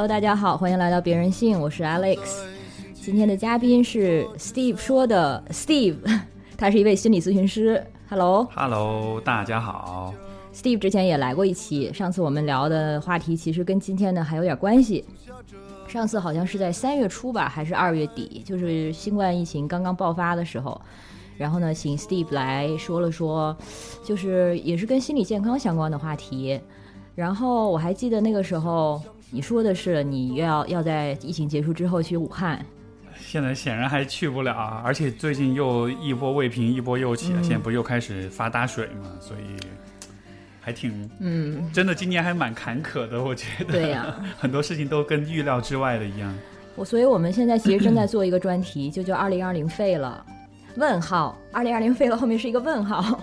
Hello，大家好，欢迎来到别人性，我是 Alex。今天的嘉宾是 Steve 说的 Steve，他是一位心理咨询师。Hello，Hello，大家好。Steve 之前也来过一期，上次我们聊的话题其实跟今天的还有点关系。上次好像是在三月初吧，还是二月底，就是新冠疫情刚刚爆发的时候。然后呢，请 Steve 来说了说，就是也是跟心理健康相关的话题。然后我还记得那个时候你说的是你要要在疫情结束之后去武汉。现在显然还去不了，而且最近又一波未平，一波又起，现在不又开始发大水嘛，所以还挺嗯，真的今年还蛮坎坷的，我觉得。对呀，很多事情都跟预料之外的一样。我所以我们现在其实正在做一个专题，就叫“二零二零废了”。问号，二零二零废了，后面是一个问号，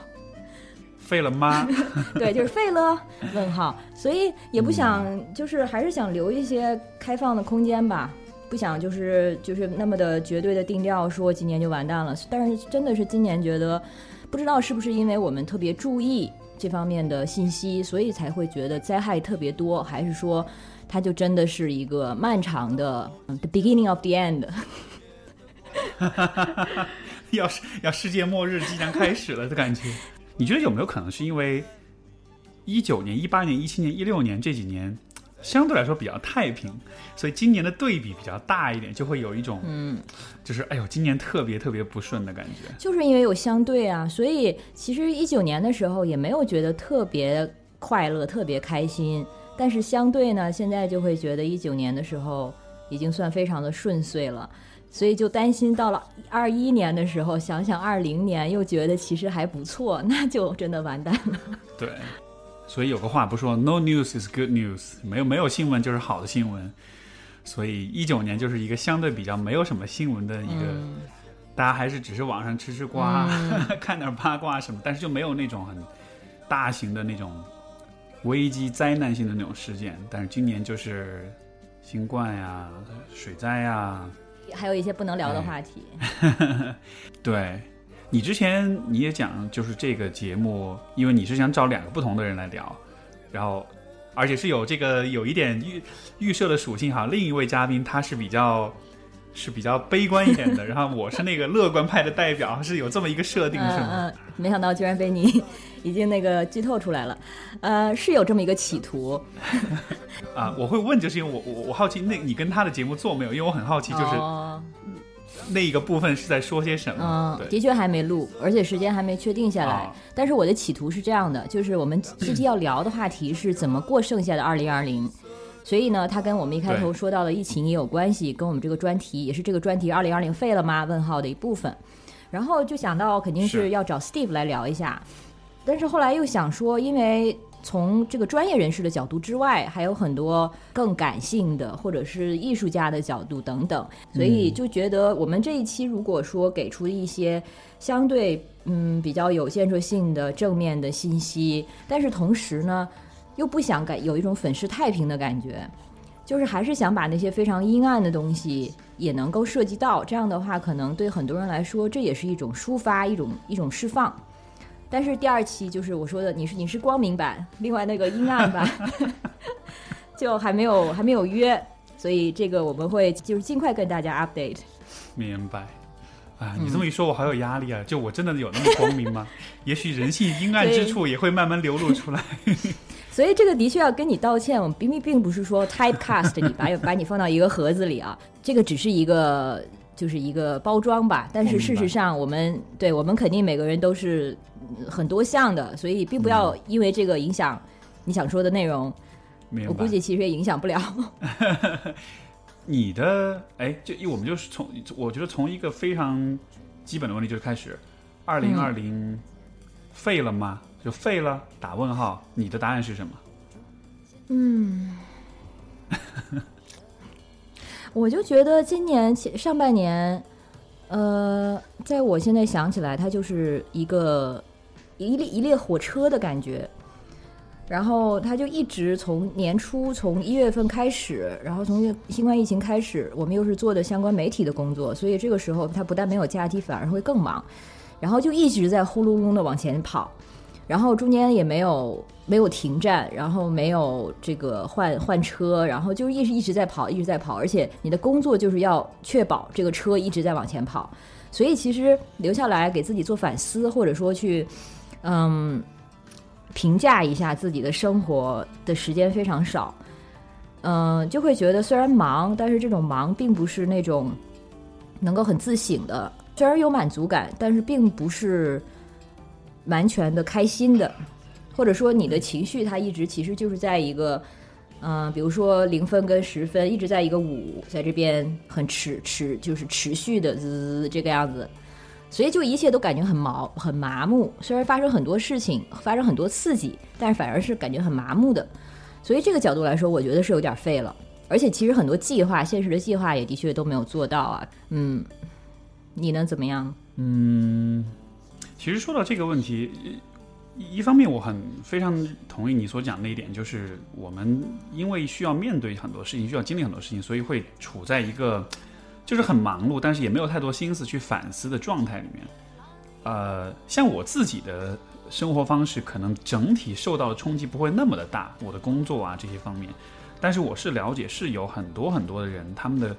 废了吗？对，就是废了。问号，所以也不想，就是还是想留一些开放的空间吧，不想就是就是那么的绝对的定调，说今年就完蛋了。但是真的是今年觉得，不知道是不是因为我们特别注意这方面的信息，所以才会觉得灾害特别多，还是说它就真的是一个漫长的 the beginning of the end？要是要世界末日即将开始了的感觉，你觉得有没有可能是因为一九年、一八年、一七年、一六年这几年相对来说比较太平，所以今年的对比比较大一点，就会有一种嗯，就是哎呦，今年特别特别不顺的感觉。就是因为有相对啊，所以其实一九年的时候也没有觉得特别快乐、特别开心，但是相对呢，现在就会觉得一九年的时候已经算非常的顺遂了。所以就担心到了二一年的时候，想想二零年又觉得其实还不错，那就真的完蛋了。对，所以有个话不说，No news is good news，没有没有新闻就是好的新闻。所以一九年就是一个相对比较没有什么新闻的一个，大家还是只是网上吃吃瓜，看点八卦什么，但是就没有那种很大型的那种危机灾难性的那种事件。但是今年就是新冠呀、水灾呀。还有一些不能聊的话题。对，你之前你也讲，就是这个节目，因为你是想找两个不同的人来聊，然后而且是有这个有一点预预设的属性哈。另一位嘉宾他是比较是比较悲观一点的，然后我是那个乐观派的代表，是有这么一个设定是吗？没想到居然被你已经那个剧透出来了，呃，是有这么一个企图。啊，我会问，就是因为我我我好奇，那你跟他的节目做没有？因为我很好奇，就是那一个部分是在说些什么？嗯，的确还没录，而且时间还没确定下来。但是我的企图是这样的，就是我们这期要聊的话题是怎么过剩下的二零二零，所以呢，它跟我们一开头说到的疫情也有关系，跟我们这个专题也是这个专题二零二零废了吗？问号的一部分。然后就想到肯定是要找 Steve 来聊一下，但是后来又想说，因为。从这个专业人士的角度之外，还有很多更感性的，或者是艺术家的角度等等，所以就觉得我们这一期如果说给出一些相对嗯比较有建设性的正面的信息，但是同时呢又不想感有一种粉饰太平的感觉，就是还是想把那些非常阴暗的东西也能够涉及到，这样的话可能对很多人来说这也是一种抒发，一种一种释放。但是第二期就是我说的，你是你是光明版，另外那个阴暗版 就还没有还没有约，所以这个我们会就是尽快跟大家 update。明白，啊，你这么一说，我好有压力啊！就我真的有那么光明吗？也许人性阴暗之处也会慢慢流露出来。所以这个的确要跟你道歉，我们并并不是说 typecast 你把把你放到一个盒子里啊，这个只是一个就是一个包装吧。但是事实上，我们对我们肯定每个人都是。很多项的，所以并不要因为这个影响你想说的内容。我估计其实也影响不了。你的哎，就我们就是从我觉得从一个非常基本的问题就开始，二零二零废了吗？就废了？打问号。你的答案是什么？嗯，我就觉得今年上半年，呃，在我现在想起来，它就是一个。一列一列火车的感觉，然后他就一直从年初从一月份开始，然后从新冠疫情开始，我们又是做的相关媒体的工作，所以这个时候他不但没有假期，反而会更忙，然后就一直在呼噜噜的往前跑，然后中间也没有没有停站，然后没有这个换换车，然后就一直一直在跑，一直在跑，而且你的工作就是要确保这个车一直在往前跑，所以其实留下来给自己做反思，或者说去嗯评价一下自己的生活的时间非常少，嗯，就会觉得虽然忙，但是这种忙并不是那种能够很自省的，虽然有满足感，但是并不是。完全的开心的，或者说你的情绪，它一直其实就是在一个，嗯，比如说零分跟十分，一直在一个五，在这边很持持就是持续的滋这个样子，所以就一切都感觉很毛很麻木。虽然发生很多事情，发生很多刺激，但是反而是感觉很麻木的。所以这个角度来说，我觉得是有点废了。而且其实很多计划，现实的计划也的确都没有做到啊。嗯，你能怎么样？嗯。其实说到这个问题，一方面我很非常同意你所讲的一点，就是我们因为需要面对很多事情，需要经历很多事情，所以会处在一个就是很忙碌，但是也没有太多心思去反思的状态里面。呃，像我自己的生活方式，可能整体受到的冲击不会那么的大，我的工作啊这些方面，但是我是了解是有很多很多的人，他们的。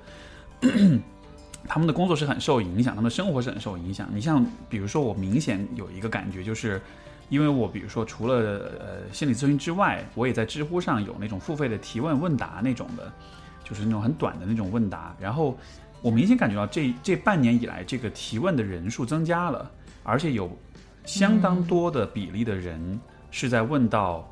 他们的工作是很受影响，他们的生活是很受影响。你像，比如说，我明显有一个感觉，就是因为我，比如说，除了呃心理咨询之外，我也在知乎上有那种付费的提问问答那种的，就是那种很短的那种问答。然后我明显感觉到这这半年以来，这个提问的人数增加了，而且有相当多的比例的人是在问到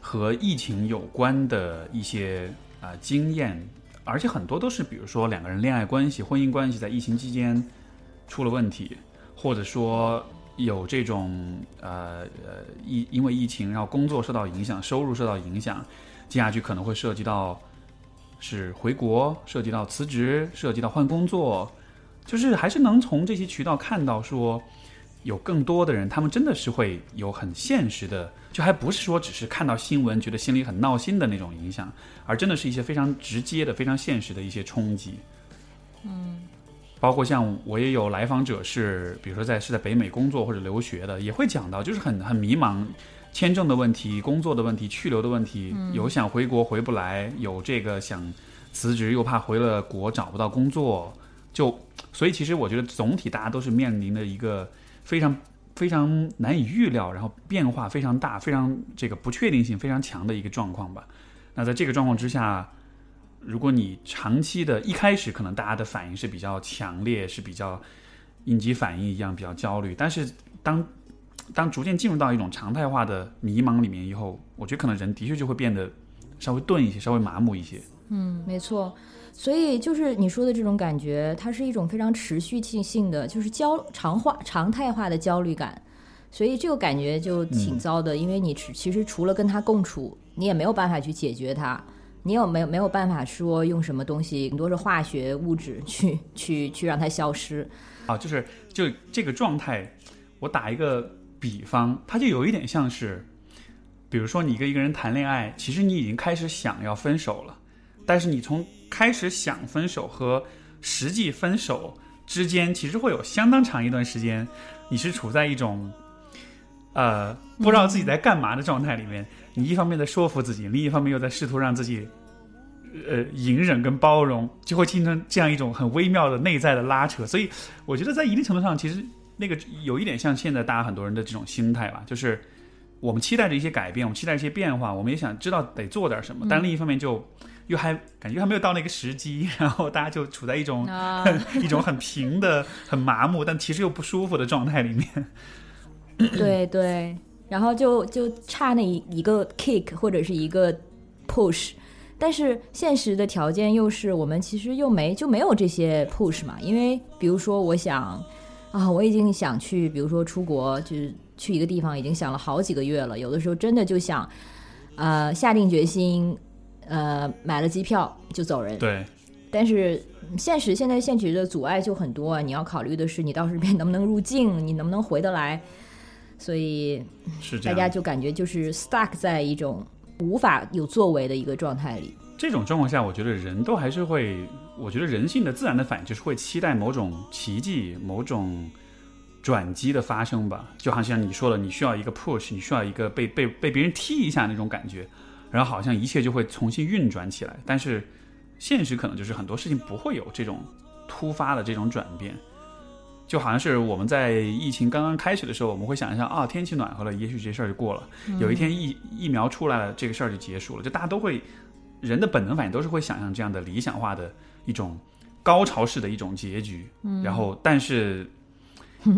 和疫情有关的一些啊经验。而且很多都是，比如说两个人恋爱关系、婚姻关系在疫情期间出了问题，或者说有这种呃呃疫因为疫情，然后工作受到影响、收入受到影响，接下去可能会涉及到是回国、涉及到辞职、涉及到换工作，就是还是能从这些渠道看到说。有更多的人，他们真的是会有很现实的，就还不是说只是看到新闻觉得心里很闹心的那种影响，而真的是一些非常直接的、非常现实的一些冲击。嗯，包括像我也有来访者是，比如说在是在北美工作或者留学的，也会讲到，就是很很迷茫，签证的问题、工作的问题、去留的问题，有想回国回不来，有这个想辞职又怕回了国找不到工作，就所以其实我觉得总体大家都是面临的一个。非常非常难以预料，然后变化非常大，非常这个不确定性非常强的一个状况吧。那在这个状况之下，如果你长期的一开始可能大家的反应是比较强烈，是比较应激反应一样比较焦虑，但是当当逐渐进入到一种常态化的迷茫里面以后，我觉得可能人的确就会变得稍微钝一些，稍微麻木一些。嗯，没错。所以就是你说的这种感觉，它是一种非常持续性性的，就是焦常化、常态化的焦虑感。所以这个感觉就挺糟的，因为你其实除了跟他共处，你也没有办法去解决它，你有没有没有办法说用什么东西，很多是化学物质 去去去让它消失。啊，就是就这个状态，我打一个比方，它就有一点像是，比如说你跟一个人谈恋爱，其实你已经开始想要分手了，但是你从开始想分手和实际分手之间，其实会有相当长一段时间，你是处在一种，呃，不知道自己在干嘛的状态里面。你一方面在说服自己，另一方面又在试图让自己，呃，隐忍跟包容，就会形成这样一种很微妙的内在的拉扯。所以，我觉得在一定程度上，其实那个有一点像现在大家很多人的这种心态吧，就是我们期待着一些改变，我们期待一些变化，我们也想知道得做点什么，但另一方面就。又还感觉还没有到那个时机，然后大家就处在一种 一种很平的、很麻木，但其实又不舒服的状态里面。对对，然后就就差那一一个 kick 或者是一个 push，但是现实的条件又是我们其实又没就没有这些 push 嘛，因为比如说我想啊，我已经想去，比如说出国，就是去一个地方，已经想了好几个月了，有的时候真的就想呃下定决心。呃，买了机票就走人。对，但是现实现在现实的阻碍就很多，你要考虑的是你到时边能不能入境，你能不能回得来，所以是大家就感觉就是 stuck 在一种无法有作为的一个状态里。这种状况下，我觉得人都还是会，我觉得人性的自然的反应就是会期待某种奇迹，某种转机的发生吧，就好像你说的，你需要一个 push，你需要一个被被被别人踢一下那种感觉，然后好像一切就会重新运转起来。但是现实可能就是很多事情不会有这种突发的这种转变，就好像是我们在疫情刚刚开始的时候，我们会想一下啊，天气暖和了，也许这事儿就过了。有一天疫疫苗出来了，这个事儿就结束了。就大家都会人的本能反应都是会想象这样的理想化的一种高潮式的一种结局。然后，但是。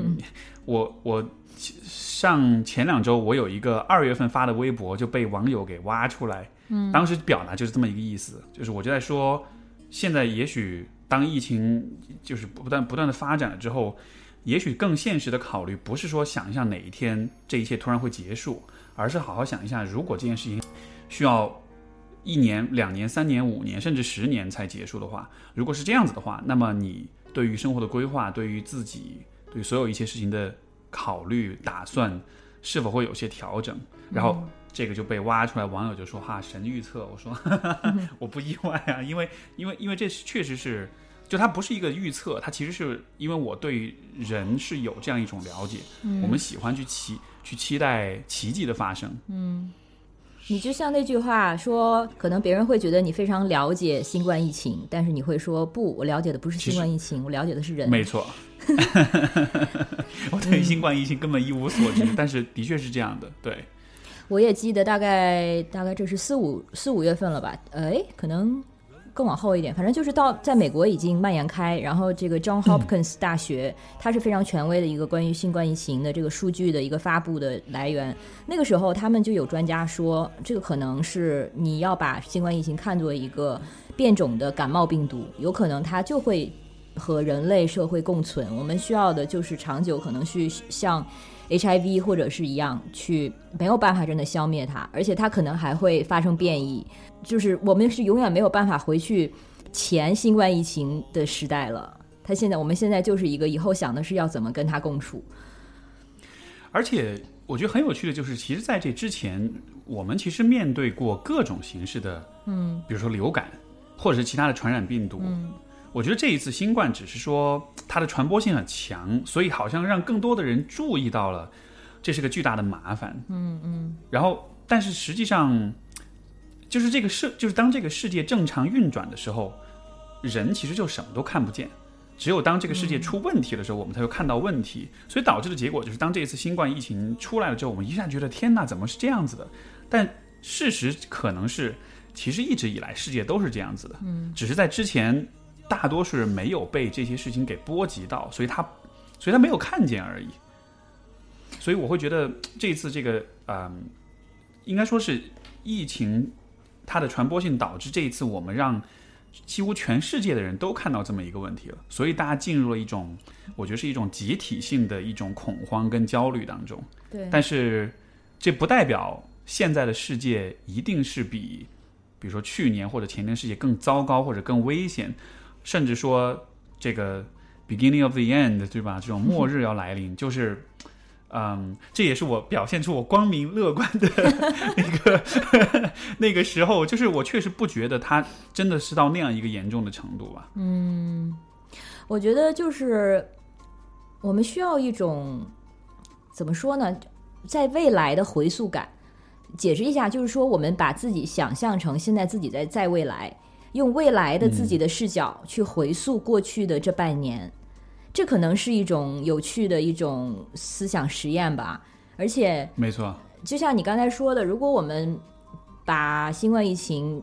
我我上前两周，我有一个二月份发的微博就被网友给挖出来，嗯，当时表达就是这么一个意思，就是我就在说，现在也许当疫情就是不断不断的发展了之后，也许更现实的考虑不是说想象哪一天这一切突然会结束，而是好好想一下，如果这件事情需要一年、两年、三年、五年甚至十年才结束的话，如果是这样子的话，那么你对于生活的规划，对于自己。对所有一切事情的考虑打算是否会有些调整？然后这个就被挖出来，网友就说：“哈，神预测。”我说：“我不意外啊，因为因为因为这确实是，就它不是一个预测，它其实是因为我对人是有这样一种了解，我们喜欢去期去期待奇迹的发生。”嗯，你就像那句话说，可能别人会觉得你非常了解新冠疫情，但是你会说：“不，我了解的不是新冠疫情，我了解的是人。”没错。我对新冠疫情根本一无所知，但是的确是这样的。对，我也记得大概大概这是四五四五月份了吧？哎，可能更往后一点，反正就是到在美国已经蔓延开。然后这个 John Hopkins 大学，它是非常权威的一个关于新冠疫情的这个数据的一个发布的来源。那个时候他们就有专家说，这个可能是你要把新冠疫情看作一个变种的感冒病毒，有可能它就会。和人类社会共存，我们需要的就是长久，可能去像 HIV 或者是一样，去没有办法真的消灭它，而且它可能还会发生变异，就是我们是永远没有办法回去前新冠疫情的时代了。他现在，我们现在就是一个以后想的是要怎么跟他共处。而且我觉得很有趣的就是，其实在这之前，我们其实面对过各种形式的，嗯，比如说流感，或者是其他的传染病毒，嗯。我觉得这一次新冠只是说它的传播性很强，所以好像让更多的人注意到了，这是个巨大的麻烦。嗯嗯。然后，但是实际上，就是这个世，就是当这个世界正常运转的时候，人其实就什么都看不见。只有当这个世界出问题的时候，我们才会看到问题。所以导致的结果就是，当这一次新冠疫情出来了之后，我们一下觉得天哪，怎么是这样子的？但事实可能是，其实一直以来世界都是这样子的。嗯。只是在之前。大多数人没有被这些事情给波及到，所以他，所以他没有看见而已。所以我会觉得这一次这个，嗯，应该说是疫情它的传播性导致这一次我们让几乎全世界的人都看到这么一个问题了，所以大家进入了一种，我觉得是一种集体性的一种恐慌跟焦虑当中。对，但是这不代表现在的世界一定是比，比如说去年或者前年世界更糟糕或者更危险。甚至说这个 beginning of the end，对吧？这种末日要来临，就是，嗯，这也是我表现出我光明乐观的 那个 那个时候，就是我确实不觉得他真的是到那样一个严重的程度吧。嗯，我觉得就是我们需要一种怎么说呢，在未来的回溯感。解释一下，就是说我们把自己想象成现在自己在在未来。用未来的自己的视角去回溯过去的这半年，这可能是一种有趣的一种思想实验吧。而且，没错，就像你刚才说的，如果我们把新冠疫情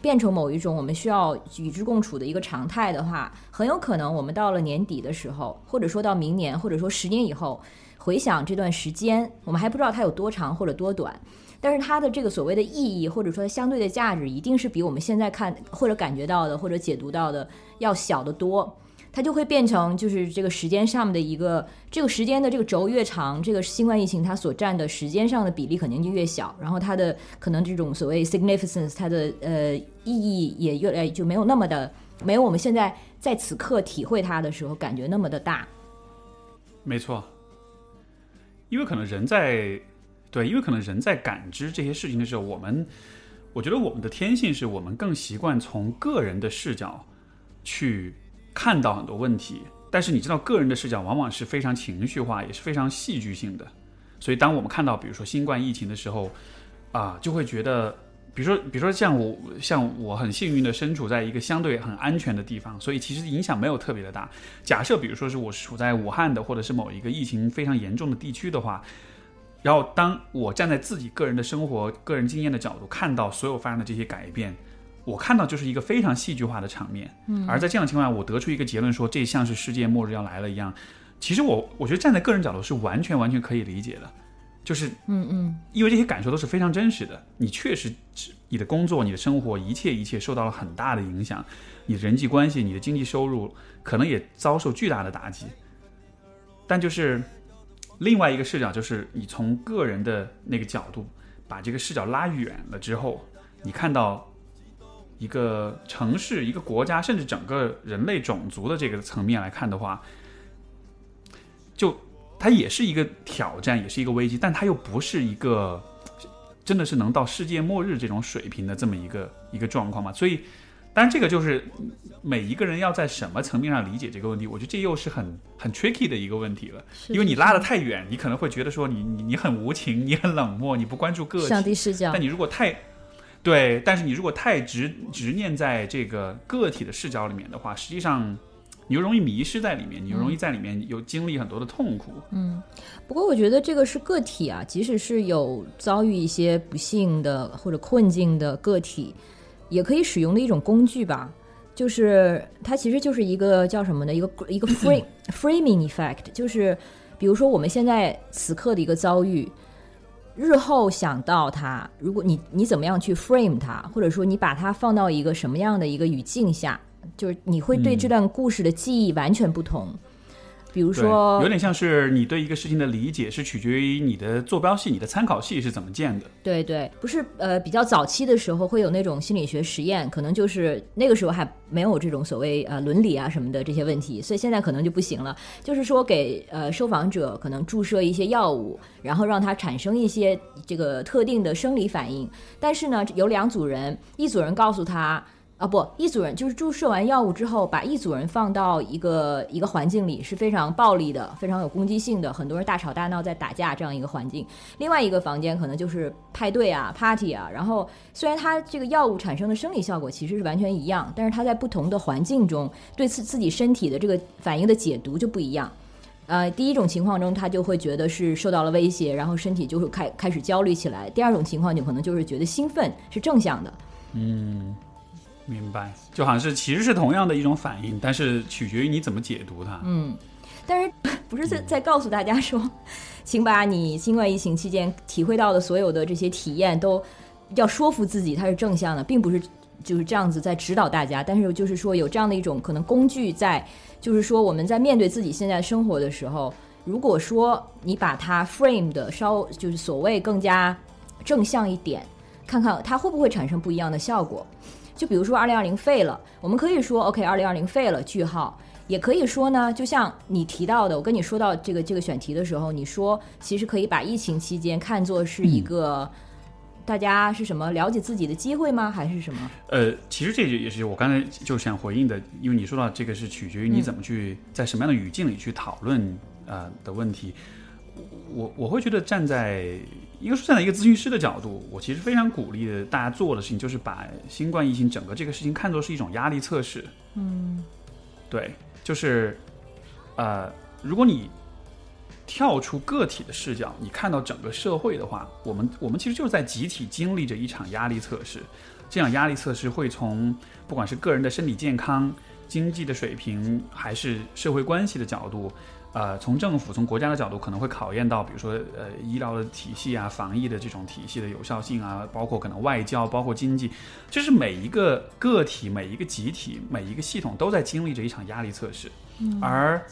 变成某一种我们需要与之共处的一个常态的话，很有可能我们到了年底的时候，或者说到明年，或者说十年以后，回想这段时间，我们还不知道它有多长或者多短。但是它的这个所谓的意义，或者说相对的价值，一定是比我们现在看或者感觉到的或者解读到的要小得多。它就会变成就是这个时间上面的一个这个时间的这个轴越长，这个新冠疫情它所占的时间上的比例肯定就越小。然后它的可能这种所谓 significance，它的呃意义也越来就没有那么的没有我们现在在此刻体会它的时候感觉那么的大。没错，因为可能人在。对，因为可能人在感知这些事情的时候，我们，我觉得我们的天性是我们更习惯从个人的视角去看到很多问题。但是你知道，个人的视角往往是非常情绪化，也是非常戏剧性的。所以，当我们看到比如说新冠疫情的时候，啊，就会觉得，比如说，比如说像我，像我很幸运的身处在一个相对很安全的地方，所以其实影响没有特别的大。假设比如说是我处在武汉的，或者是某一个疫情非常严重的地区的话，然后当我站在自己个人的生活、个人经验的角度看到所有发生的这些改变。我看到就是一个非常戏剧化的场面，嗯，而在这样的情况下，我得出一个结论说这像是世界末日要来了一样。其实我我觉得站在个人角度是完全完全可以理解的，就是嗯嗯，因为这些感受都是非常真实的。你确实，你的工作、你的生活，一切一切受到了很大的影响，你的人际关系、你的经济收入可能也遭受巨大的打击。但就是另外一个视角，就是你从个人的那个角度把这个视角拉远了之后，你看到。一个城市、一个国家，甚至整个人类种族的这个层面来看的话，就它也是一个挑战，也是一个危机，但它又不是一个真的是能到世界末日这种水平的这么一个一个状况嘛？所以，当然这个就是每一个人要在什么层面上理解这个问题，我觉得这又是很很 tricky 的一个问题了，因为你拉得太远，你可能会觉得说你你你很无情，你很冷漠，你不关注个体，上帝视角，但你如果太对，但是你如果太执执念在这个个体的视角里面的话，实际上你又容易迷失在里面，你又容易在里面有经历很多的痛苦。嗯，不过我觉得这个是个体啊，即使是有遭遇一些不幸的或者困境的个体，也可以使用的一种工具吧。就是它其实就是一个叫什么呢？一个一个 frame framing effect，就是比如说我们现在此刻的一个遭遇。日后想到它，如果你你怎么样去 frame 它，或者说你把它放到一个什么样的一个语境下，就是你会对这段故事的记忆完全不同。比如说，有点像是你对一个事情的理解是取决于你的坐标系、你的参考系是怎么建的。对对，不是呃，比较早期的时候会有那种心理学实验，可能就是那个时候还没有这种所谓呃伦理啊什么的这些问题，所以现在可能就不行了。就是说给呃受访者可能注射一些药物，然后让他产生一些这个特定的生理反应，但是呢有两组人，一组人告诉他。啊不，一组人就是注射完药物之后，把一组人放到一个一个环境里，是非常暴力的，非常有攻击性的，很多人大吵大闹在打架这样一个环境。另外一个房间可能就是派对啊、party 啊。然后虽然它这个药物产生的生理效果其实是完全一样，但是它在不同的环境中对自自己身体的这个反应的解读就不一样。呃，第一种情况中他就会觉得是受到了威胁，然后身体就会开开始焦虑起来。第二种情况就可能就是觉得兴奋，是正向的。嗯。明白，就好像是其实是同样的一种反应，但是取决于你怎么解读它。嗯，但是不是在在告诉大家说，请把你新冠疫情期间体会到的所有的这些体验都要说服自己它是正向的，并不是就是这样子在指导大家。但是就是说有这样的一种可能工具在，就是说我们在面对自己现在生活的时候，如果说你把它 frame 的稍就是所谓更加正向一点，看看它会不会产生不一样的效果。就比如说，二零二零废了，我们可以说 OK，二零二零废了，句号。也可以说呢，就像你提到的，我跟你说到这个这个选题的时候，你说其实可以把疫情期间看作是一个大家是什么了解自己的机会吗？还是什么？呃，其实这也是我刚才就想回应的，因为你说到这个是取决于你怎么去在什么样的语境里去讨论呃的问题。我我会觉得站在。应该说，站在一个咨询师的角度，我其实非常鼓励大家做的事情，就是把新冠疫情整个这个事情看作是一种压力测试。嗯，对，就是，呃，如果你跳出个体的视角，你看到整个社会的话，我们我们其实就是在集体经历着一场压力测试。这样压力测试会从不管是个人的身体健康、经济的水平，还是社会关系的角度。呃，从政府、从国家的角度，可能会考验到，比如说，呃，医疗的体系啊，防疫的这种体系的有效性啊，包括可能外交，包括经济，就是每一个个体、每一个集体、每一个系统都在经历着一场压力测试。而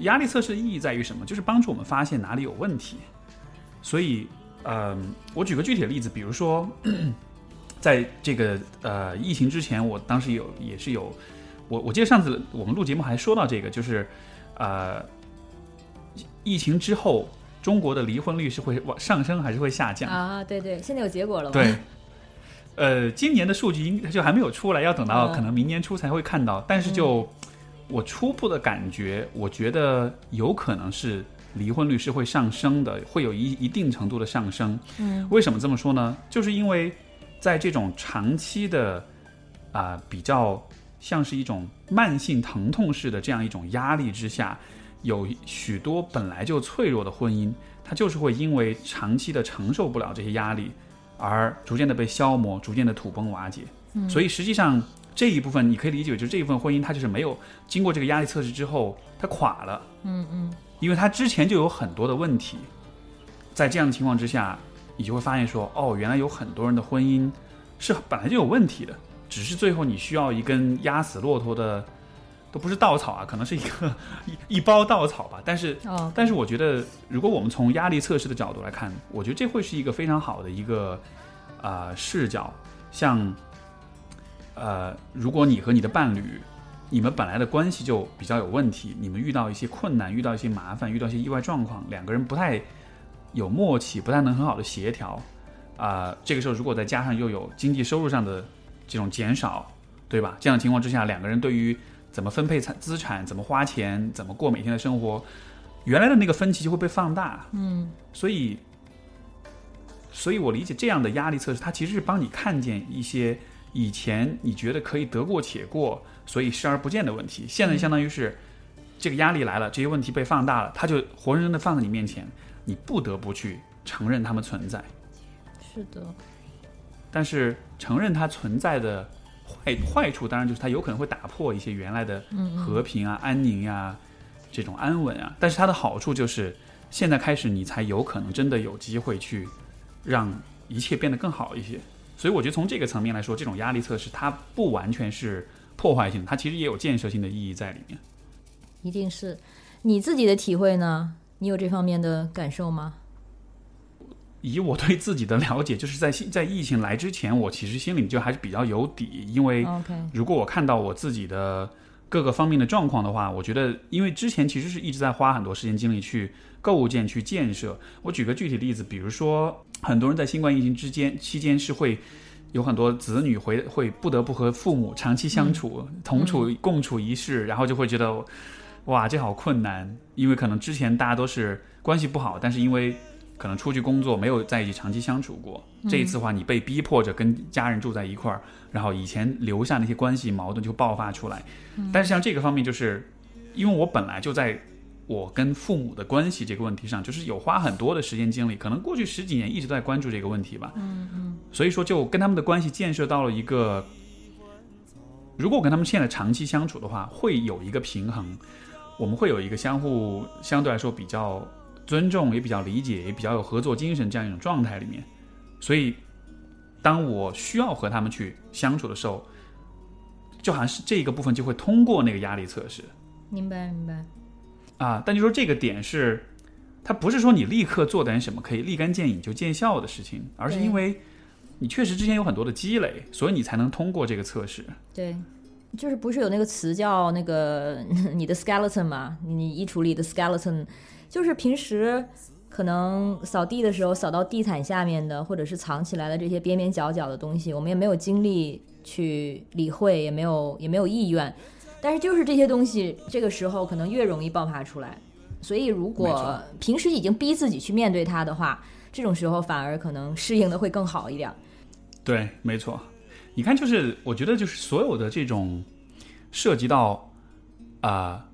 压力测试的意义在于什么？就是帮助我们发现哪里有问题。所以，呃，我举个具体的例子，比如说，在这个呃疫情之前，我当时有也是有，我我记得上次我们录节目还说到这个，就是呃。疫情之后，中国的离婚率是会往上升还是会下降啊？对对，现在有结果了吗？对，呃，今年的数据应就还没有出来，要等到可能明年初才会看到。但是就我初步的感觉，我觉得有可能是离婚率是会上升的，会有一一定程度的上升。嗯，为什么这么说呢？就是因为在这种长期的啊、比较像是一种慢性疼痛式的这样一种压力之下，有许多本来就脆弱的婚姻，它就是会因为长期的承受不了这些压力，而逐渐的被消磨，逐渐的土崩瓦解。嗯所以实际上这一部分你可以理解为，就是这一部分婚姻它就是没有经过这个压力测试之后，它垮了。嗯嗯因为它之前就有很多的问题，在这样的情况之下，你就会发现说，哦，原来有很多人的婚姻是本来就有问题的，只是最后你需要一根压死骆驼的，都不是稻草啊，可能是一个一一包稻草吧。但是，哦，但是我觉得，如果我们从压力测试的角度来看，我觉得这会是一个非常好的一个呃视角，像呃，如果你和你的伴侣。你们本来的关系就比较有问题，你们遇到一些困难，遇到一些麻烦，遇到一些意外状况，两个人不太有默契，不太能很好的协调，啊、这个时候如果再加上又有经济收入上的这种减少，对吧？这样的情况之下，两个人对于怎么分配产资产、怎么花钱、怎么过每天的生活，原来的那个分歧就会被放大。嗯所以，所以我理解这样的压力测试，它其实是帮你看见一些以前你觉得可以得过且过，所以视而不见的问题，现在相当于是这个压力来了，这些问题被放大了，它就活生生的放在你面前，你不得不去承认它们存在。是的，但是承认它存在的坏坏处，当然就是它有可能会打破一些原来的嗯和平啊、安宁呀、这种安稳啊。但是它的好处就是，现在开始你才有可能真的有机会去让一切变得更好一些。所以我觉得从这个层面来说，这种压力测试它不完全是破坏性的，它其实也有建设性的意义在里面。一定是你自己的体会呢？你有这方面的感受吗？以我对自己的了解，就是在在疫情来之前，我其实心里就还是比较有底，因为如果我看到我自己的各个方面的状况的话，我觉得，因为之前其实是一直在花很多时间精力去构建、去建设。我举个具体例子，比如说，很多人在新冠疫情之间期间是会有很多子女回会不得不和父母长期相处、同处、共处一室，然后就会觉得，哇，这好困难，因为可能之前大家都是关系不好，但是因为可能出去工作，没有在一起长期相处过。这一次的话，你被逼迫着跟家人住在一块儿，然后以前留下那些关系矛盾就爆发出来。但是像这个方面，就是因为我本来就在我跟父母的关系这个问题上，就是有花很多的时间精力，可能过去十几年一直在关注这个问题吧。嗯嗯所以说，就跟他们的关系建设到了一个，如果我跟他们现在长期相处的话，会有一个平衡，我们会有一个相互相对来说比较尊重，也比较理解，也比较有合作精神这样一种状态里面。所以，当我需要和他们去相处的时候，就好像是这个部分就会通过那个压力测试明白明白。啊。但就说这个点是，它不是说你立刻做点什么可以立竿见影就见效的事情，而是因为你确实之前有很多的积累，所以你才能通过这个测试。对，就是不是有那个词叫那个 你的 skeleton 嘛？你衣橱里的 skeleton，就是平时可能扫地的时候扫到地毯下面的，或者是藏起来的这些边边角角的东西，我们也没有精力去理会，也没有也没有意愿。但是就是这些东西，这个时候可能越容易爆发出来。所以如果平时已经逼自己去面对它的话，这种时候反而可能适应的会更好一点。对，没错。你看，就是我觉得，就是所有的这种涉及到啊、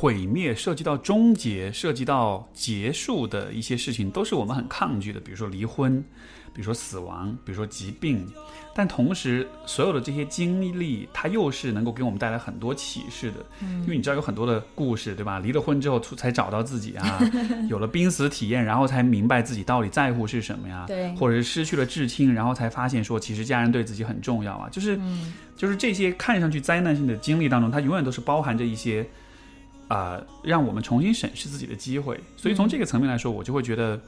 毁灭、涉及到终结、涉及到结束的一些事情，都是我们很抗拒的，比如说离婚，比如说死亡，比如说疾病。但同时，所有的这些经历，它又是能够给我们带来很多启示的。因为你知道有很多的故事，对吧？离了婚之后才找到自己啊，有了濒死体验，然后才明白自己到底在乎是什么呀。对或者是失去了至亲，然后才发现说，其实家人对自己很重要啊。就是，就是这些看上去灾难性的经历当中，它永远都是包含着一些啊、让我们重新审视自己的机会。所以从这个层面来说，我就会觉得，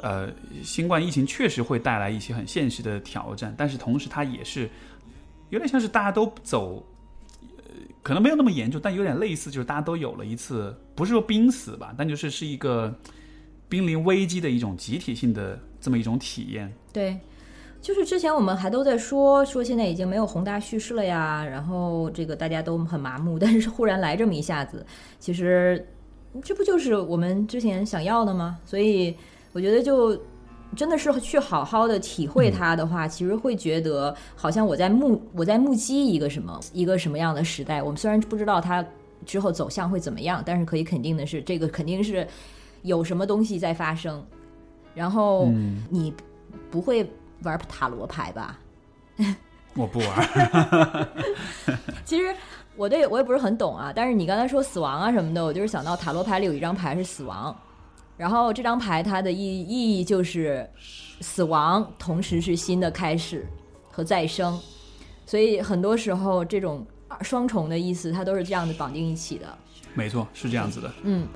呃，新冠疫情确实会带来一些很现实的挑战，但是同时它也是有点像是大家都走。呃可能没有那么严重，但有点类似，就是大家都有了一次，不是说濒死吧，但就是是一个濒临危机的一种集体性的这么一种体验。对，就是之前我们还都在说说现在已经没有宏大叙事了呀，然后这个大家都很麻木，但是忽然来这么一下子，其实这不就是我们之前想要的吗？所以我觉得就真的是去好好的体会它的话，其实会觉得好像我在目我在目击一个什么一个什么样的时代。我们虽然不知道它之后走向会怎么样，但是可以肯定的是，这个肯定是有什么东西在发生。然后你不会。玩塔罗牌吧，我不玩。其实我对我也不是很懂啊，但是你刚才说死亡啊什么的，我就是想到塔罗牌里有一张牌是死亡，然后这张牌它的意意义就是死亡，同时是新的开始和再生，所以很多时候这种双重的意思它都是这样子绑定一起的。没错，是这样子的。嗯，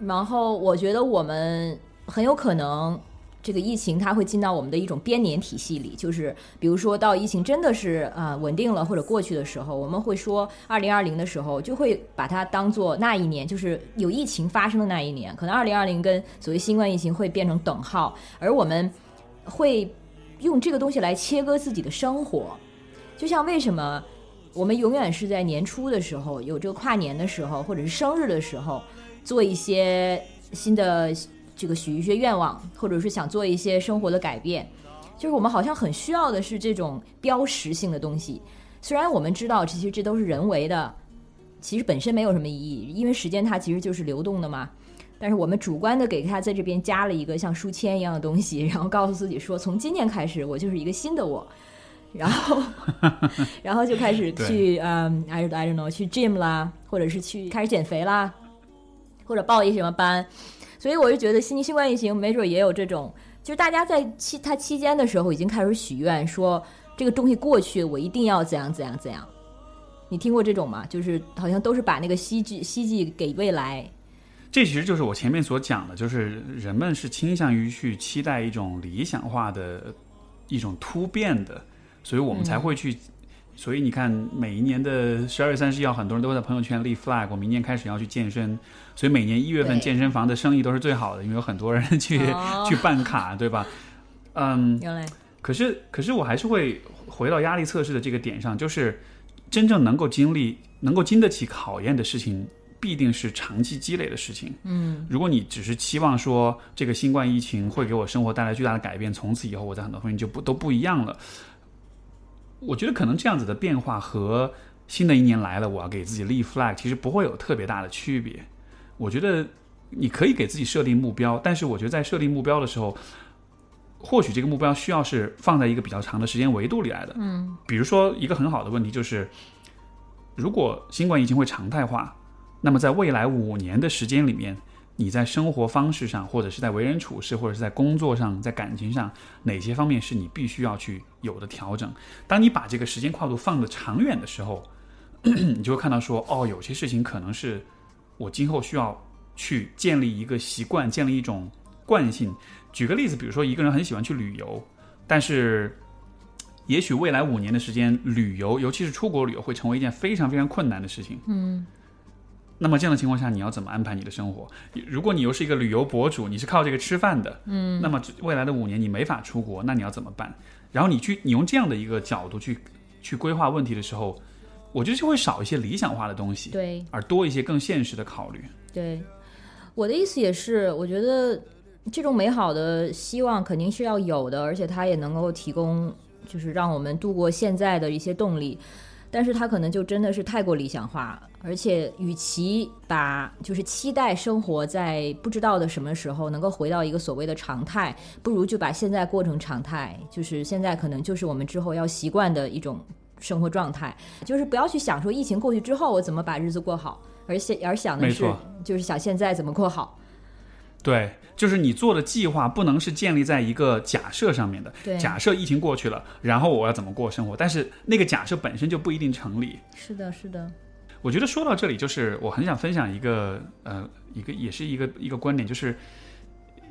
然后我觉得我们很有可能。这个疫情它会进到我们的一种编年体系里，就是比如说到疫情真的是啊稳定了或者过去的时候，我们会说二零二零的时候就会把它当做那一年，就是有疫情发生的那一年。可能二零二零跟所谓新冠疫情会变成等号，而我们会用这个东西来切割自己的生活。就像为什么我们永远是在年初的时候有这个跨年的时候，或者是生日的时候做一些新的。这个许一些愿望，或者是想做一些生活的改变，就是我们好像很需要的是这种标识性的东西。虽然我们知道，其实这都是人为的，其实本身没有什么意义，因为时间它其实就是流动的嘛。但是我们主观的给它在这边加了一个像书签一样的东西，然后告诉自己说，从今天开始，我就是一个新的我。然后，然后就开始去嗯，I I don't know，去 gym 啦，或者是去开始减肥啦，或者报一什么班。所以我就觉得新新冠疫情没准也有这种，就是大家在期它期间的时候已经开始许愿，说这个东西过去我一定要怎样怎样怎样。你听过这种吗？就是好像都是把那个希冀希冀给未来。这其实就是我前面所讲的，就是人们是倾向于去期待一种理想化的一种突变的，所以我们才会去。所以你看，每一年的十二月三十一号，很多人都会在朋友圈立 flag，我明年开始要去健身。所以每年一月份健身房的生意都是最好的，因为有很多人去 去办卡，对吧？嗯，原来。可是，可是我还是会回到压力测试的这个点上，就是真正能够经历、能够经得起考验的事情，必定是长期积累的事情。嗯，如果你只是期望说这个新冠疫情会给我生活带来巨大的改变，从此以后我在很多方面就不都不一样了。我觉得可能这样子的变化和新的一年来了，我要给自己立 flag，其实不会有特别大的区别。我觉得你可以给自己设定目标，但是我觉得在设定目标的时候，或许这个目标需要是放在一个比较长的时间维度里来的。嗯，比如说一个很好的问题就是，如果新冠疫情会常态化，那么在未来五年的时间里面。你在生活方式上，或者是在为人处事，或者是在工作上，在感情上，哪些方面是你必须要去有的调整？当你把这个时间跨度放得长远的时候，你就会看到说，哦，有些事情可能是我今后需要去建立一个习惯，建立一种惯性。举个例子，比如说一个人很喜欢去旅游，但是也许未来五年的时间，旅游，尤其是出国旅游，会成为一件非常非常困难的事情。嗯。那么这样的情况下，你要怎么安排你的生活？如果你又是一个旅游博主，你是靠这个吃饭的，嗯，那么未来的五年你没法出国，那你要怎么办？然后你去，你用这样的一个角度去去规划问题的时候，我觉得就会少一些理想化的东西，对，而多一些更现实的考虑。对，我的意思也是，我觉得这种美好的希望肯定是要有的，而且它也能够提供，就是让我们度过现在的一些动力。但是它可能就真的是太过理想化，而且与其把就是期待生活在不知道的什么时候能够回到一个所谓的常态，不如就把现在过成常态，就是现在可能就是我们之后要习惯的一种生活状态，就是不要去想说疫情过去之后我怎么把日子过好，而且而想的是就是想现在怎么过好。对，就是你做的计划不能是建立在一个假设上面的。对，假设疫情过去了，然后我要怎么过生活？但是那个假设本身就不一定成立。是的，是的。我觉得说到这里，就是我很想分享一个呃，一个也是一个一个观点，就是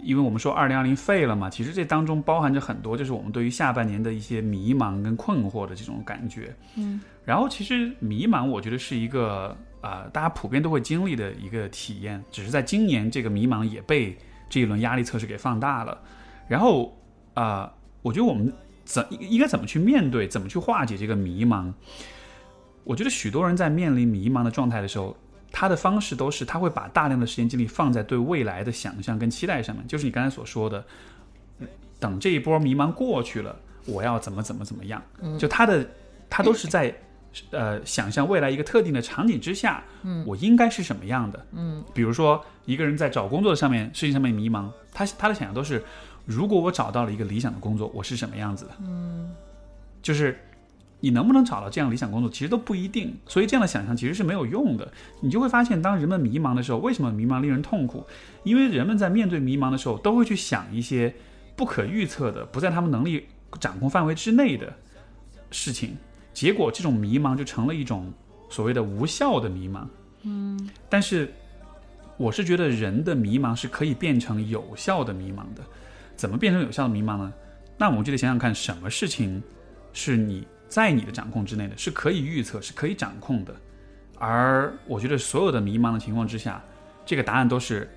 因为我们说二零二零废了嘛，其实这当中包含着很多，就是我们对于下半年的一些迷茫跟困惑的这种感觉。嗯，然后其实迷茫，我觉得是一个。啊，大家普遍都会经历的一个体验，只是在今年这个迷茫也被这一轮压力测试给放大了。然后啊，我觉得我们怎应该怎么去面对，怎么去化解这个迷茫？我觉得许多人在面临迷茫的状态的时候，他的方式都是他会把大量的时间精力放在对未来的想象跟期待上面，就是你刚才所说的，等这一波迷茫过去了，我要怎么怎么怎么样？就他的他都是在呃想象未来一个特定的场景之下，嗯，我应该是什么样的？嗯，比如说一个人在找工作上面事情上面迷茫，他他的想象都是，如果我找到了一个理想的工作，我是什么样子的？嗯，就是。你能不能找到这样理想工作，其实都不一定。所以这样的想象其实是没有用的。你就会发现，当人们迷茫的时候，为什么迷茫令人痛苦？因为人们在面对迷茫的时候，都会去想一些不可预测的、不在他们能力掌控范围之内的事情。结果，这种迷茫就成了一种所谓的无效的迷茫。嗯。但是，我是觉得人的迷茫是可以变成有效的迷茫的。怎么变成有效的迷茫呢？那我们就得想想看，什么事情是你。在你的掌控之内的，是可以预测、是可以掌控的。而我觉得，所有的迷茫的情况之下，这个答案都是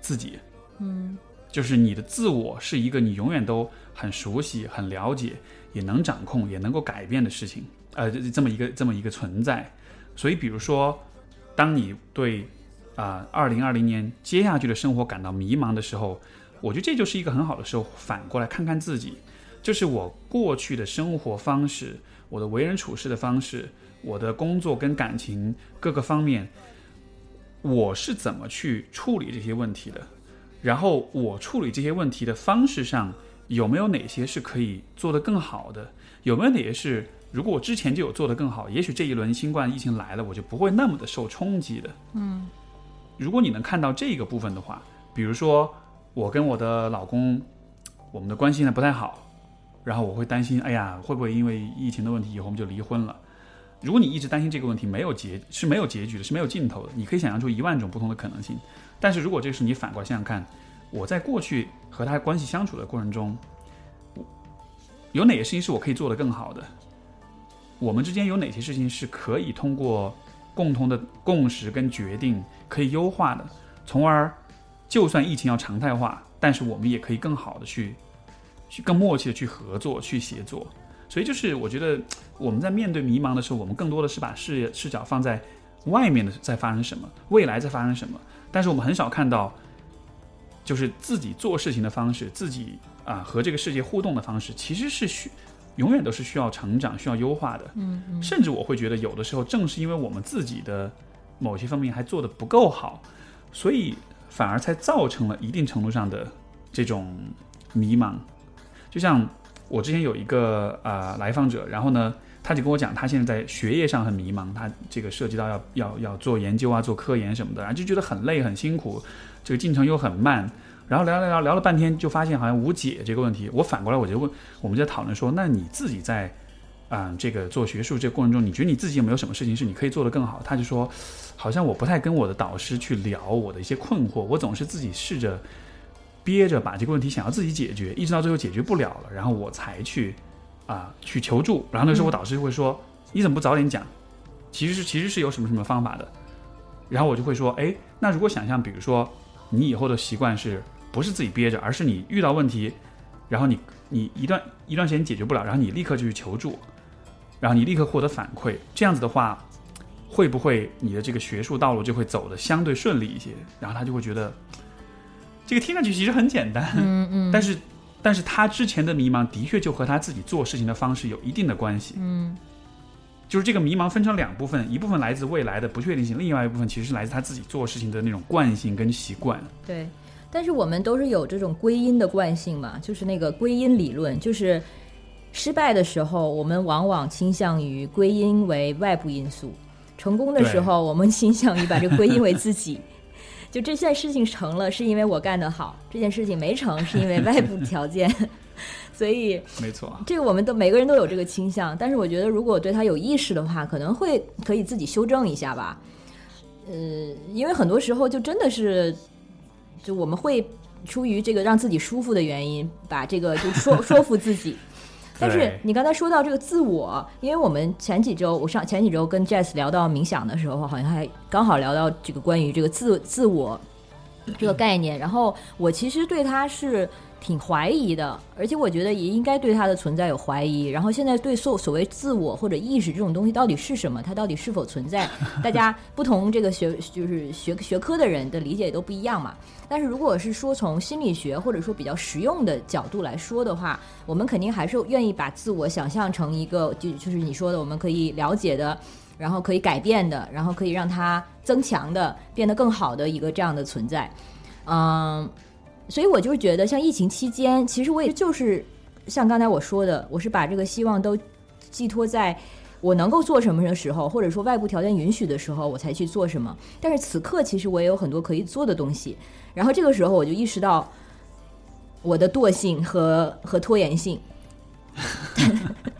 自己。嗯，就是你的自我是一个你永远都很熟悉、很了解、也能掌控、也能够改变的事情。呃，这么一个这么一个存在。所以，比如说，当你对啊，二零二零年接下去的生活感到迷茫的时候，我觉得这就是一个很好的时候，反过来看看自己，就是我过去的生活方式。我的为人处事的方式，我的工作跟感情各个方面，我是怎么去处理这些问题的？然后我处理这些问题的方式上，有没有哪些是可以做得更好的？有没有哪些是如果我之前就有做得更好，也许这一轮新冠疫情来了，我就不会那么的受冲击的？嗯，如果你能看到这个部分的话，比如说我跟我的老公，我们的关系呢不太好。然后我会担心，哎呀，会不会因为疫情的问题，以后我们就离婚了？如果你一直担心这个问题，没有结是没有结局的，是没有尽头的。你可以想象出一万种不同的可能性。但是如果这是你反过来想想看，我在过去和他关系相处的过程中，有哪些事情是我可以做得更好的？我们之间有哪些事情是可以通过共同的共识跟决定可以优化的？从而，就算疫情要常态化，但是我们也可以更好的去。去更默契的去合作、去协作，所以就是我觉得我们在面对迷茫的时候，我们更多的是把视野视角放在外面的在发生什么，未来在发生什么，但是我们很少看到，就是自己做事情的方式，自己啊和这个世界互动的方式，其实是需永远都是需要成长、需要优化的。嗯嗯。甚至我会觉得，有的时候正是因为我们自己的某些方面还做得不够好，所以反而才造成了一定程度上的这种迷茫。就像我之前有一个啊来访者，然后呢，他就跟我讲，他现在在学业上很迷茫，他这个涉及到要要要做研究啊，做科研什么的，然后就觉得很累很辛苦，这个进程又很慢，然后聊聊聊聊了半天，就发现好像无解这个问题。我反过来我就问，我们在讨论说，那你自己在啊这个做学术这个过程中，你觉得你自己有没有什么事情是你可以做得更好？他就说，好像我不太跟我的导师去聊我的一些困惑，我总是自己试着。憋着把这个问题想要自己解决，一直到最后解决不了了，然后我才去啊去求助。然后那时候我导师就会说：“你怎么不早点讲？其实是其实是有什么什么方法的。”然后我就会说：“哎，那如果想象，比如说你以后的习惯是不是自己憋着，而是你遇到问题，然后你你一段一段时间解决不了，然后你立刻就去求助，然后你立刻获得反馈，这样子的话，会不会你的这个学术道路就会走得相对顺利一些？”然后他就会觉得。这个听上去其实很简单，嗯嗯，但是，但是他之前的迷茫的确就和他自己做事情的方式有一定的关系，嗯，就是这个迷茫分成两部分，一部分来自未来的不确定性，另外一部分其实是来自他自己做事情的那种惯性跟习惯。对，但是我们都是有这种归因的惯性嘛，就是那个归因理论，就是失败的时候，我们往往倾向于归因为外部因素；成功的时候，我们倾向于把这归因为自己。就这件事情成了，是因为我干得好；这件事情没成，是因为外部条件。所以，没错，这个我们都每个人都有这个倾向。但是，我觉得如果对他有意识的话，可能会可以自己修正一下吧。呃，因为很多时候就真的是，就我们会出于这个让自己舒服的原因，把这个就说 说服自己。但是你刚才说到这个自我，因为我们前几周我上前几周跟 Jess 聊到冥想的时候，好像还刚好聊到这个关于这个自自我这个概念。然后我其实对他是挺怀疑的，而且我觉得也应该对它的存在有怀疑。然后现在对所所谓自我或者意识这种东西到底是什么，它到底是否存在，大家不同这个学就是学学科的人的理解也都不一样嘛。但是如果是说从心理学或者说比较实用的角度来说的话，我们肯定还是愿意把自我想象成一个就就是你说的我们可以了解的，然后可以改变的，然后可以让它增强的，变得更好的一个这样的存在，嗯。所以我就觉得，像疫情期间，其实我也就是像刚才我说的，我是把这个希望都寄托在我能够做什么的时候，或者说外部条件允许的时候，我才去做什么。但是此刻，其实我也有很多可以做的东西。然后这个时候，我就意识到我的惰性和和拖延性。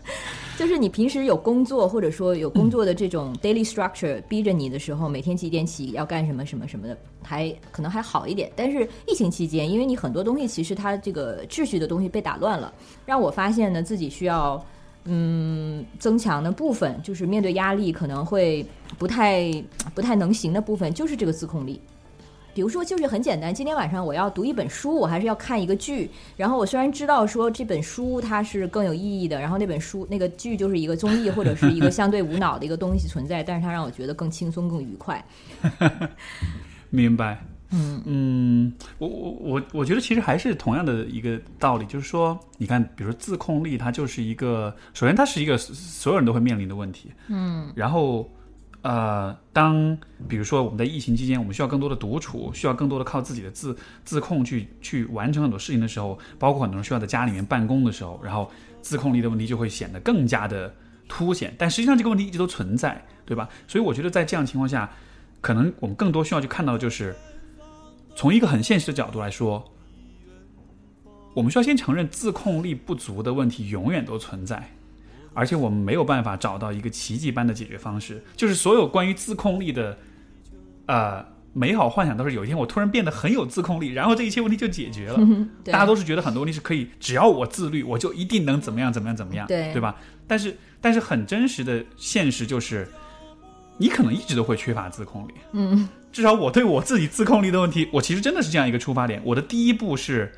就是你平时有工作，或者说有工作的这种 daily structure 逼着你的时候，每天几点起要干什么什么什么的，还可能还好一点。但是疫情期间，因为你很多东西其实它这个秩序的东西被打乱了，让我发现呢自己需要嗯增强的部分，就是面对压力可能会不太不太能行的部分，就是这个自控力。比如说，就是很简单。今天晚上我要读一本书，我还是要看一个剧。然后我虽然知道说这本书它是更有意义的，然后那本书那个剧就是一个综艺或者是一个相对无脑的一个东西存在，但是它让我觉得更轻松、更愉快。明白。嗯嗯，我我我我觉得其实还是同样的一个道理，就是说，你看，比如说自控力，它就是一个，首先它是一个所有人都会面临的问题。嗯，然后。呃，当比如说我们在疫情期间，我们需要更多的独处，需要更多的靠自己的自自控去去完成很多事情的时候，包括很多人需要在家里面办公的时候，然后自控力的问题就会显得更加的凸显。但实际上这个问题一直都存在，对吧？所以我觉得在这样情况下，可能我们更多需要去看到的就是，从一个很现实的角度来说，我们需要先承认自控力不足的问题永远都存在。而且我们没有办法找到一个奇迹般的解决方式，就是所有关于自控力的，呃，美好幻想都是有一天我突然变得很有自控力，然后这一切问题就解决了。大家都是觉得很多问题是可以，只要我自律，我就一定能怎么样怎么样怎么样，对对吧？但是但是很真实的现实就是，你可能一直都会缺乏自控力。嗯，至少我对我自己自控力的问题，我其实真的是这样一个出发点。我的第一步是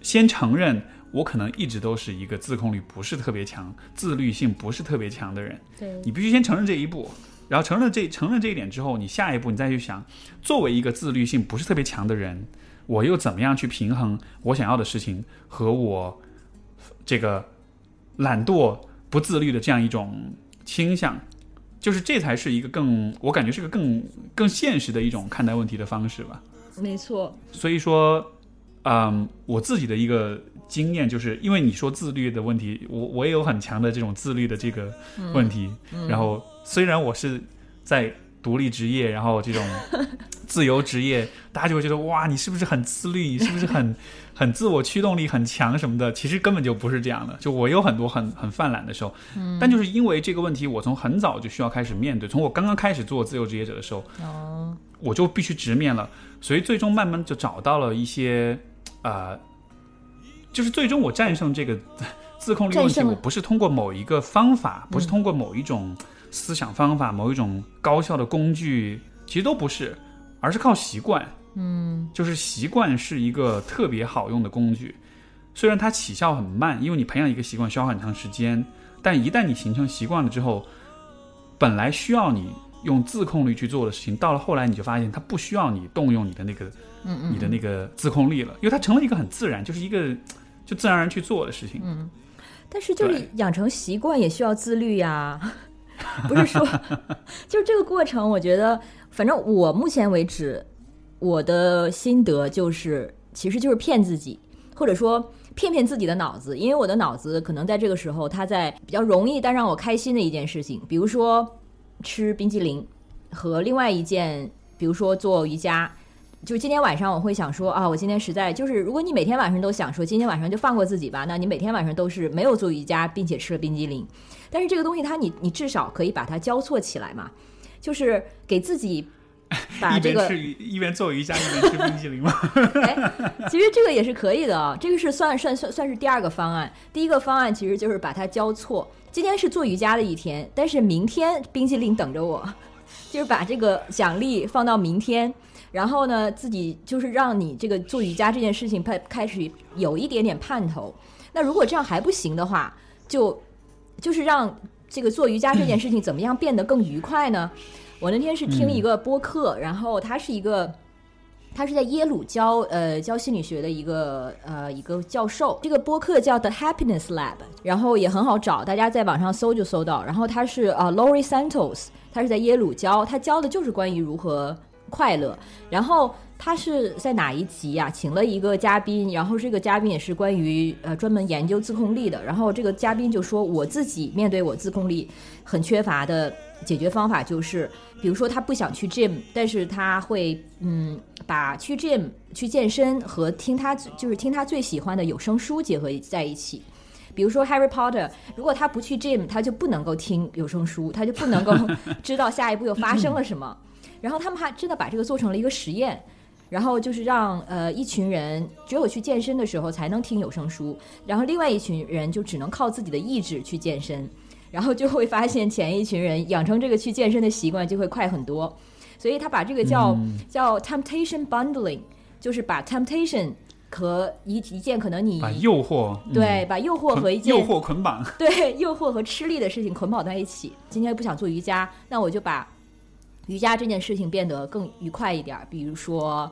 先承认。我可能一直都是一个自控力不是特别强、自律性不是特别强的人。对你必须先承认这一步，然后承认这承认这一点之后，你下一步你再去想，作为一个自律性不是特别强的人，我又怎么样去平衡我想要的事情和我这个懒惰不自律的这样一种倾向？就是这才是一个更我感觉是个更更现实的一种看待问题的方式吧。没错。所以说，嗯，我自己的一个。经验就是因为你说自律的问题，我我也有很强的这种自律的这个问题。然后虽然我是在独立职业，然后这种 自由职业，大家就会觉得哇，你是不是很自律？你是不是很 很自我驱动力很强什么的？其实根本就不是这样的。就我有很多很很犯懒的时候，但就是因为这个问题，我从很早就需要开始面对。从我刚刚开始做自由职业者的时候，我就必须直面了。所以最终慢慢就找到了一些啊。就是最终我战胜这个 自控力问题，我不是通过某一个方法，不是通过某一种思想方法、某一种高效的工具，其实都不是，而是靠习惯。嗯，就是习惯是一个特别好用的工具，虽然它起效很慢，因为你培养一个习惯需要很长时间，但一旦你形成习惯了之后，本来需要你用自控力去做的事情，到了后来你就发现它不需要你动用你的那个，嗯嗯，你的那个自控力了，因为它成了一个很自然，就是一个。就自然而然去做的事情，嗯，但是就是养成习惯也需要自律呀，不是说，就是这个过程，我觉得，反正我目前为止，我的心得就是，其实就是骗自己，或者说骗骗自己的脑子，因为我的脑子可能在这个时候，它在比较容易但让我开心的一件事情，比如说吃冰激凌，和另外一件，比如说做瑜伽。就今天晚上我会想说啊，我今天实在就是，如果你每天晚上都想说今天晚上就放过自己吧，那你每天晚上都是没有做瑜伽，并且吃了冰激凌。但是这个东西它你你至少可以把它交错起来嘛，就是给自己把 这个一边做瑜伽一边吃冰激凌吗？哎，其实这个也是可以的啊，这个是算算算算是第二个方案。第一个方案其实就是把它交错，今天是做瑜伽的一天，但是明天冰激凌等着我，就是把这个奖励放到明天。然后呢，自己就是让你这个做瑜伽这件事情开开始有一点点盼头。那如果这样还不行的话，就就是让这个做瑜伽这件事情怎么样变得更愉快呢？我那天是听一个播客，然后他是一个。他是在耶鲁教呃教心理学的一个呃一个教授，这个播客叫 The Happiness Lab，然后也很好找，大家在网上搜就搜到。然后他是啊 Lori Santos，他是在耶鲁教，他教的就是关于如何快乐。然后他是在哪一集呀？请了一个嘉宾，然后这个嘉宾也是关于呃专门研究自控力的。然后这个嘉宾就说，我自己面对我自控力很缺乏的解决方法就是。比如说他不想去 gym，但是他会嗯把去 gym 去健身和听他就是听他最喜欢的有声书结合在一起。比如说 Harry Potter，如果他不去 gym，他就不能够听有声书，他就不能够 知道下一步又发生了什么。然后他们还真的把这个做成了一个实验，然后就是让呃一群人只有去健身的时候才能听有声书，然后另外一群人就只能靠自己的意志去健身。然后就会发现前一群人养成这个去健身的习惯就会快很多，所以他把这个叫叫 temptation bundling，就是把 temptation 和一一件可能你把诱惑对把诱惑和一件诱惑捆绑对诱惑和吃力的事情捆绑在一起。今天不想做瑜伽，那我就把瑜伽这件事情变得更愉快一点。比如说，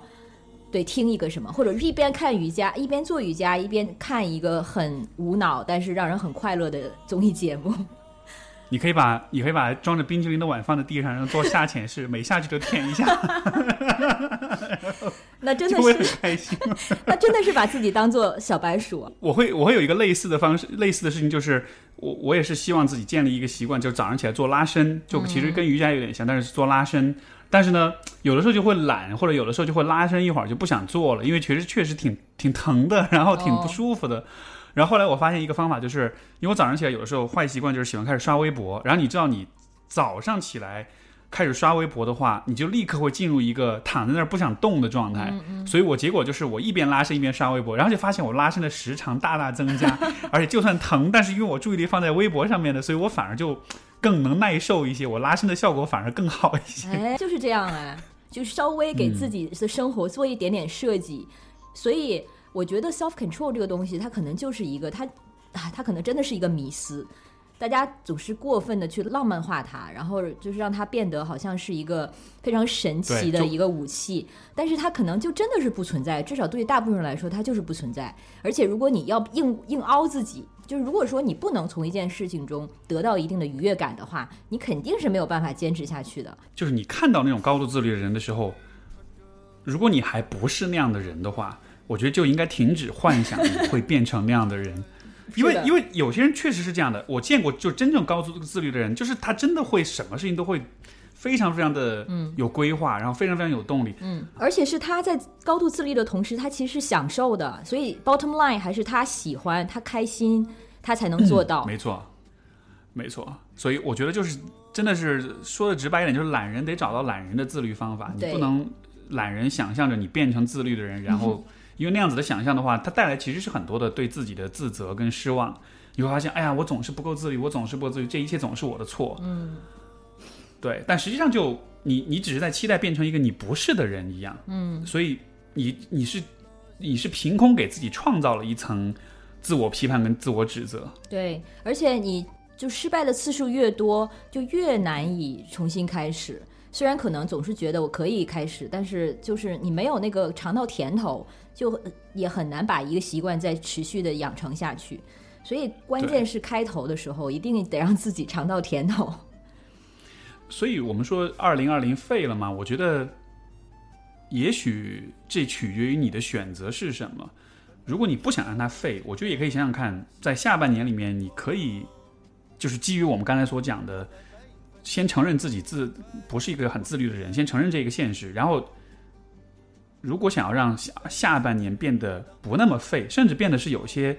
对听一个什么，或者一边看瑜伽一边做瑜伽，一边看一个很无脑但是让人很快乐的综艺节目。你可以把你可以把装着冰淇淋的碗放在地上，然后做下潜式，每下去都舔一下。那真的是很开心。那真的是把自己当做小白鼠。我会我会有一个类似的方式，类似的事情就是我我也是希望自己建立一个习惯，就早上起来做拉伸，就其实跟瑜伽有点像，但是做拉伸。但是呢，有的时候就会懒，或者有的时候就会拉伸一会儿就不想做了，因为确实确实挺挺疼的，然后挺不舒服的。然后后来我发现一个方法，就是因为我早上起来有的时候坏习惯就是喜欢开始刷微博。然后你知道，你早上起来开始刷微博的话，你就立刻会进入一个躺在那儿不想动的状态。所以我结果就是我一边拉伸一边刷微博，然后就发现我拉伸的时长大大增加，而且就算疼，但是因为我注意力放在微博上面的，所以我反而就更能耐受一些，我拉伸的效果反而更好一些。哎，就是这样哎，就稍微给自己的生活做一点点设计，所以。我觉得 self control 这个东西，它可能就是一个，它啊，它可能真的是一个迷思。大家总是过分的去浪漫化它，然后就是让它变得好像是一个非常神奇的一个武器。但是它可能就真的是不存在，至少对于大部分人来说，它就是不存在。而且如果你要硬硬凹自己，就是如果说你不能从一件事情中得到一定的愉悦感的话，你肯定是没有办法坚持下去的。就是你看到那种高度自律的人的时候，如果你还不是那样的人的话。我觉得就应该停止幻想你会变成那样的人，因为因为有些人确实是这样的。我见过就真正高度自律的人，就是他真的会什么事情都会非常非常的有规划，然后非常非常有动力。嗯，而且是他在高度自律的同时，他其实是享受的。所以 bottom line 还是他喜欢，他开心，他才能做到。没错，没错。所以我觉得就是真的是说的直白一点，就是懒人得找到懒人的自律方法。你不能懒人想象着你变成自律的人，然后。因为那样子的想象的话，它带来其实是很多的对自己的自责跟失望。你会发现，哎呀，我总是不够自律，我总是不够自律，这一切总是我的错。嗯，对。但实际上，就你你只是在期待变成一个你不是的人一样。嗯。所以你你是你是凭空给自己创造了一层自我批判跟自我指责。对，而且你就失败的次数越多，就越难以重新开始。虽然可能总是觉得我可以开始，但是就是你没有那个尝到甜头。就也很难把一个习惯再持续的养成下去，所以关键是开头的时候一定得让自己尝到甜头。所以我们说二零二零废了吗？我觉得，也许这取决于你的选择是什么。如果你不想让它废，我觉得也可以想想看，在下半年里面，你可以就是基于我们刚才所讲的，先承认自己自不是一个很自律的人，先承认这个现实，然后。如果想要让下下半年变得不那么废，甚至变得是有些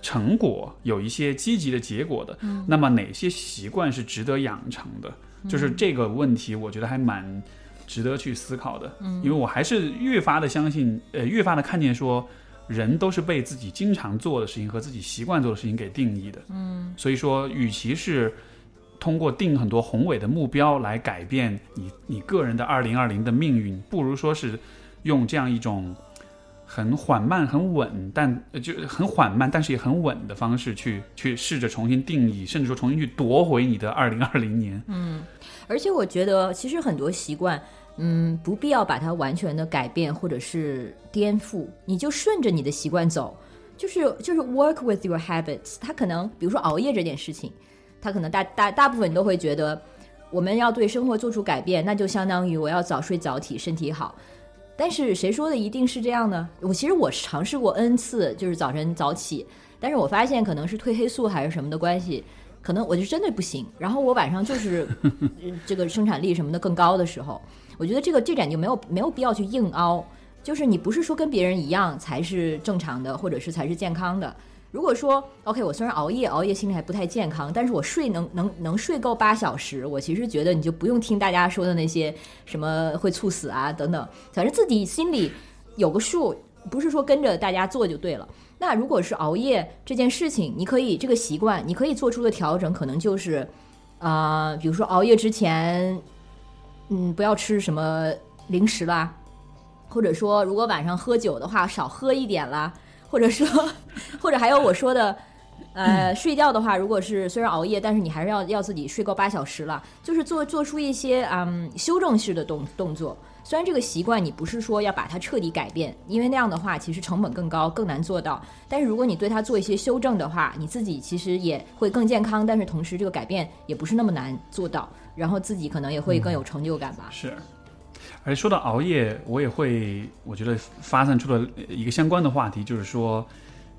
成果、有一些积极的结果的，那么哪些习惯是值得养成的？就是这个问题，我觉得还蛮值得去思考的。因为我还是越发的相信，呃，越发的看见说，人都是被自己经常做的事情和自己习惯做的事情给定义的。嗯，所以说，与其是通过定很多宏伟的目标来改变你你个人的二零二零的命运，不如说是用这样一种很缓慢、很稳，但就很缓慢，但是也很稳的方式去去试着重新定义，甚至说重新去夺回你的二零二零年。嗯，而且我觉得其实很多习惯，嗯，不必要把它完全的改变或者是颠覆，你就顺着你的习惯走，就是就是 work with your habits。它可能比如说熬夜这件事情。他可能大大大部分都会觉得，我们要对生活做出改变，那就相当于我要早睡早起，身体好。但是谁说的一定是这样呢？我其实我尝试过 n 次，就是早晨早起，但是我发现可能是褪黑素还是什么的关系，可能我就真的不行。然后我晚上就是 这个生产力什么的更高的时候，我觉得这个这点就没有没有必要去硬凹，就是你不是说跟别人一样才是正常的，或者是才是健康的。如果说 OK，我虽然熬夜，熬夜心里还不太健康，但是我睡能能能睡够八小时，我其实觉得你就不用听大家说的那些什么会猝死啊等等，反正自己心里有个数，不是说跟着大家做就对了。那如果是熬夜这件事情，你可以这个习惯，你可以做出的调整，可能就是啊，比如说熬夜之前，嗯，不要吃什么零食啦，或者说如果晚上喝酒的话，少喝一点啦。或者说，或者还有我说的，呃，睡觉的话，如果是虽然熬夜，但是你还是要要自己睡够八小时了，就是做做出一些嗯修正式的动动作。虽然这个习惯你不是说要把它彻底改变，因为那样的话其实成本更高，更难做到。但是如果你对它做一些修正的话，你自己其实也会更健康，但是同时这个改变也不是那么难做到，然后自己可能也会更有成就感吧。是。而说到熬夜，我也会，我觉得发散出了一个相关的话题，就是说，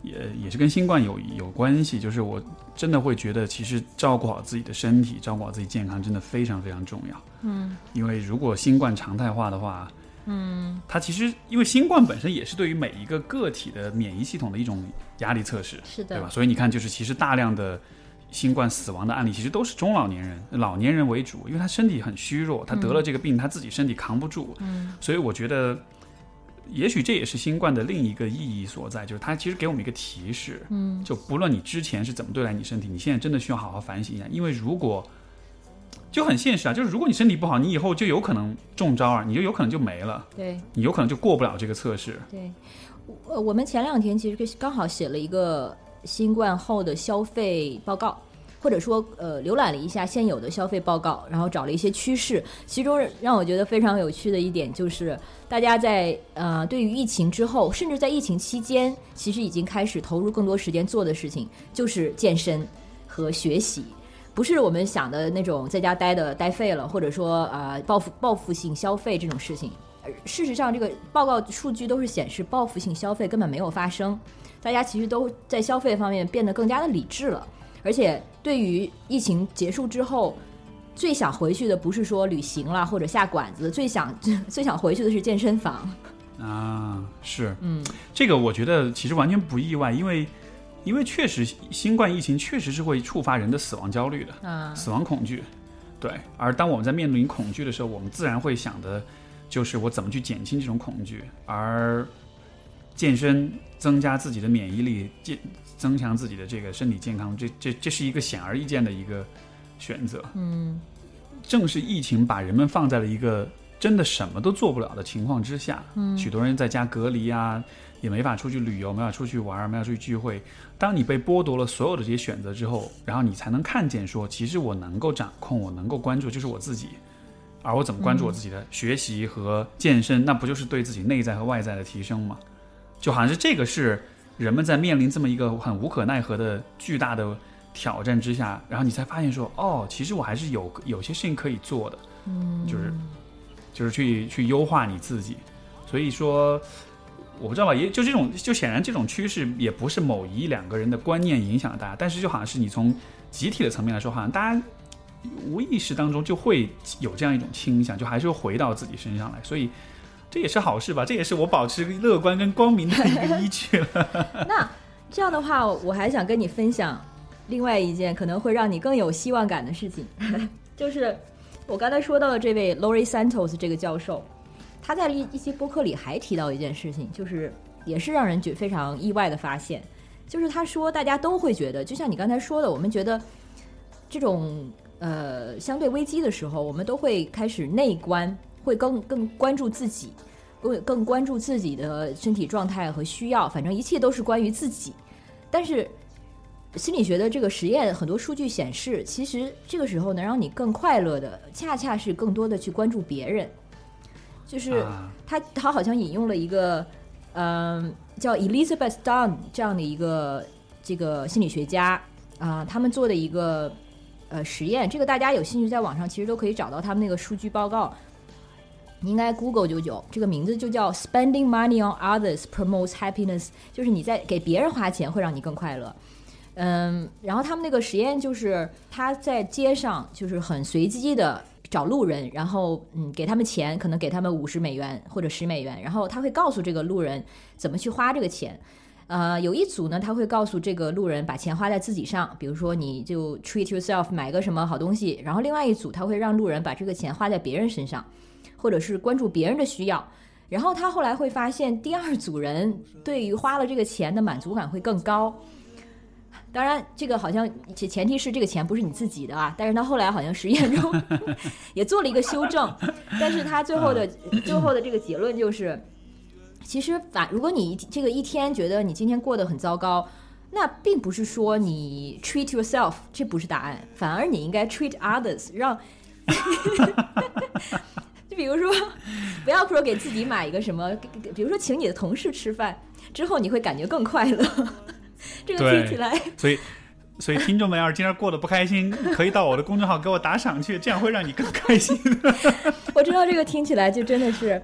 也也是跟新冠有有关系。就是我真的会觉得，其实照顾好自己的身体，照顾好自己健康，真的非常非常重要。嗯，因为如果新冠常态化的话，嗯，它其实因为新冠本身也是对于每一个个体的免疫系统的一种压力测试，是的，对吧？所以你看，就是其实大量的。新冠死亡的案例其实都是中老年人、老年人为主，因为他身体很虚弱，他得了这个病，他自己身体扛不住。嗯，所以我觉得，也许这也是新冠的另一个意义所在，就是它其实给我们一个提示。嗯，就不论你之前是怎么对待你身体，你现在真的需要好好反省一下，因为如果就很现实啊，就是如果你身体不好，你以后就有可能中招啊，你就有可能就没了。对，你有可能就过不了这个测试。对，呃我们前两天其实刚好写了一个。新冠后的消费报告，或者说呃浏览了一下现有的消费报告，然后找了一些趋势。其中让我觉得非常有趣的一点就是，大家在呃对于疫情之后，甚至在疫情期间，其实已经开始投入更多时间做的事情，就是健身和学习，不是我们想的那种在家待的待废了，或者说呃报复报复性消费这种事情。事实上，这个报告数据都是显示报复性消费根本没有发生。大家其实都在消费方面变得更加的理智了，而且对于疫情结束之后，最想回去的不是说旅行啦或者下馆子，最想 最想回去的是健身房。啊，是，嗯，这个我觉得其实完全不意外，因为因为确实新冠疫情确实是会触发人的死亡焦虑的，啊，死亡恐惧，对。而当我们在面临恐惧的时候，我们自然会想的就是我怎么去减轻这种恐惧，而。健身增加自己的免疫力，健增强自己的这个身体健康，这这这是一个显而易见的一个选择。嗯，正是疫情把人们放在了一个真的什么都做不了的情况之下。嗯，许多人在家隔离啊，也没法出去旅游，没法出去玩，没法出去聚会。当你被剥夺了所有的这些选择之后，然后你才能看见说，其实我能够掌控，我能够关注，就是我自己。而我怎么关注我自己的学习和健身，那不就是对自己内在和外在的提升吗？就好像是这个是人们在面临这么一个很无可奈何的巨大的挑战之下，然后你才发现说，哦，其实我还是有有些事情可以做的，嗯，就是就是去去优化你自己。所以说，我不知道吧，也就这种，就显然这种趋势也不是某一两个人的观念影响了大家，但是就好像是你从集体的层面来说，好像大家无意识当中就会有这样一种倾向，就还是会回到自己身上来，所以。这也是好事吧？这也是我保持乐观跟光明的一个依据了。那这样的话，我还想跟你分享另外一件可能会让你更有希望感的事情，就是我刚才说到的这位 Lori Santos 这个教授，他在一一期播客里还提到一件事情，就是也是让人觉非常意外的发现，就是他说大家都会觉得，就像你刚才说的，我们觉得这种呃相对危机的时候，我们都会开始内观，会更更关注自己，更更关注自己的身体状态和需要，反正一切都是关于自己。但是心理学的这个实验，很多数据显示，其实这个时候能让你更快乐的，恰恰是更多的去关注别人。就是他，他好像引用了一个，嗯，叫 Elizabeth Dunn 这样的一个这个心理学家啊，他们做的一个呃实验。这个大家有兴趣在网上其实都可以找到他们那个数据报告。你应该 Google 九九，这个名字就叫 Spending money on others promotes happiness，就是你在给别人花钱会让你更快乐。嗯，然后他们那个实验就是他在街上就是很随机的。找路人，然后嗯，给他们钱，可能给他们五十美元或者十美元，然后他会告诉这个路人怎么去花这个钱。呃，有一组呢，他会告诉这个路人把钱花在自己上，比如说你就 treat yourself 买个什么好东西。然后另外一组他会让路人把这个钱花在别人身上，或者是关注别人的需要。然后他后来会发现，第二组人对于花了这个钱的满足感会更高。当然，这个好像前前提是这个钱不是你自己的啊。但是他后来好像实验中 也做了一个修正，但是他最后的最后的这个结论就是，其实反如果你这个一天觉得你今天过得很糟糕，那并不是说你 treat yourself 这不是答案，反而你应该 treat others，让就 比如说 不要说给自己买一个什么，比如说请你的同事吃饭之后，你会感觉更快乐。这个听起来，所以，所以听众们要是今天过得不开心，可以到我的公众号给我打赏去，这样会让你更开心。我知道这个听起来就真的是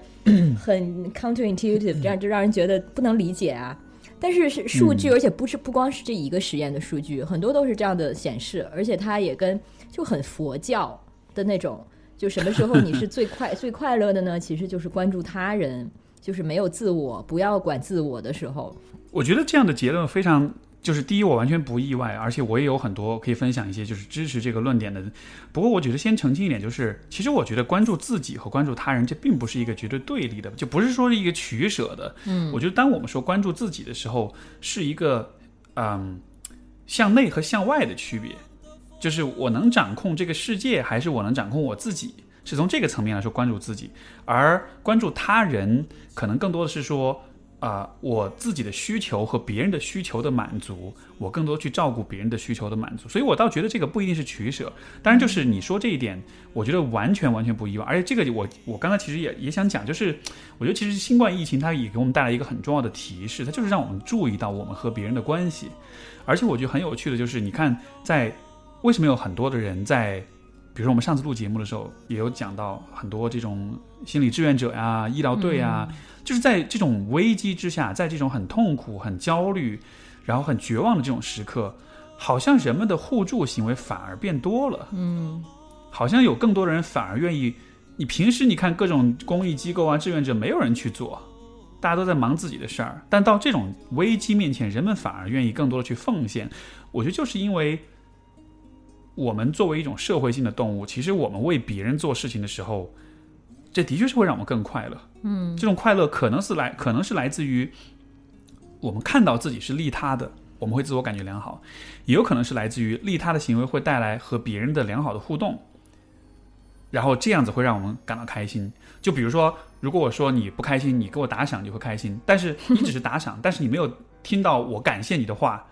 很 counterintuitive，这样就让人觉得不能理解啊。但是是数据，而且不是不光是这一个实验的数据，很多都是这样的显示，而且它也跟就很佛教的那种，就什么时候你是最快 最快乐的呢？其实就是关注他人，就是没有自我，不要管自我的时候。我觉得这样的结论非常，就是第一，我完全不意外，而且我也有很多可以分享一些就是支持这个论点的。不过，我觉得先澄清一点，就是其实我觉得关注自己和关注他人，这并不是一个绝对对立的，就不是说是一个取舍的。嗯，我觉得当我们说关注自己的时候，是一个嗯向内和向外的区别，就是我能掌控这个世界，还是我能掌控我自己，是从这个层面来说关注自己，而关注他人，可能更多的是说。啊，我自己的需求和别人的需求的满足，我更多去照顾别人的需求的满足，所以我倒觉得这个不一定是取舍。当然，就是你说这一点，我觉得完全完全不意外。而且这个我我刚才其实也也想讲，就是我觉得其实新冠疫情它也给我们带来一个很重要的提示，它就是让我们注意到我们和别人的关系。而且我觉得很有趣的就是，你看在为什么有很多的人在。比如说，我们上次录节目的时候，也有讲到很多这种心理志愿者呀、医疗队啊，就是在这种危机之下，在这种很痛苦、很焦虑，然后很绝望的这种时刻，好像人们的互助行为反而变多了。嗯，好像有更多的人反而愿意。你平时你看各种公益机构啊、志愿者，没有人去做，大家都在忙自己的事儿。但到这种危机面前，人们反而愿意更多的去奉献。我觉得就是因为。我们作为一种社会性的动物，其实我们为别人做事情的时候，这的确是会让我们更快乐。嗯，这种快乐可能是来，可能是来自于我们看到自己是利他的，我们会自我感觉良好；也有可能是来自于利他的行为会带来和别人的良好的互动，然后这样子会让我们感到开心。就比如说，如果我说你不开心，你给我打赏，你会开心；但是你只是打赏，但是你没有听到我感谢你的话。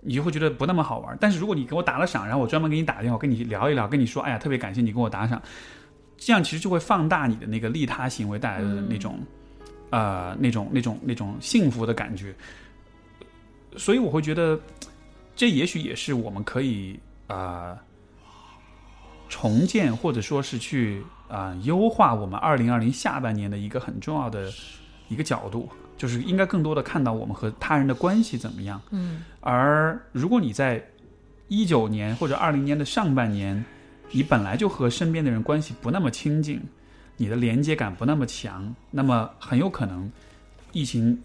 你就会觉得不那么好玩。但是如果你给我打了赏，然后我专门给你打电话跟你聊一聊，跟你说，哎呀，特别感谢你给我打赏，这样其实就会放大你的那个利他行为带来的那种，呃，那种那种那种幸福的感觉。所以我会觉得，这也许也是我们可以啊重建或者说是去啊优化我们二零二零下半年的一个很重要的一个角度。就是应该更多的看到我们和他人的关系怎么样。嗯，而如果你在一九年或者二零年的上半年，你本来就和身边的人关系不那么亲近，你的连接感不那么强，那么很有可能疫情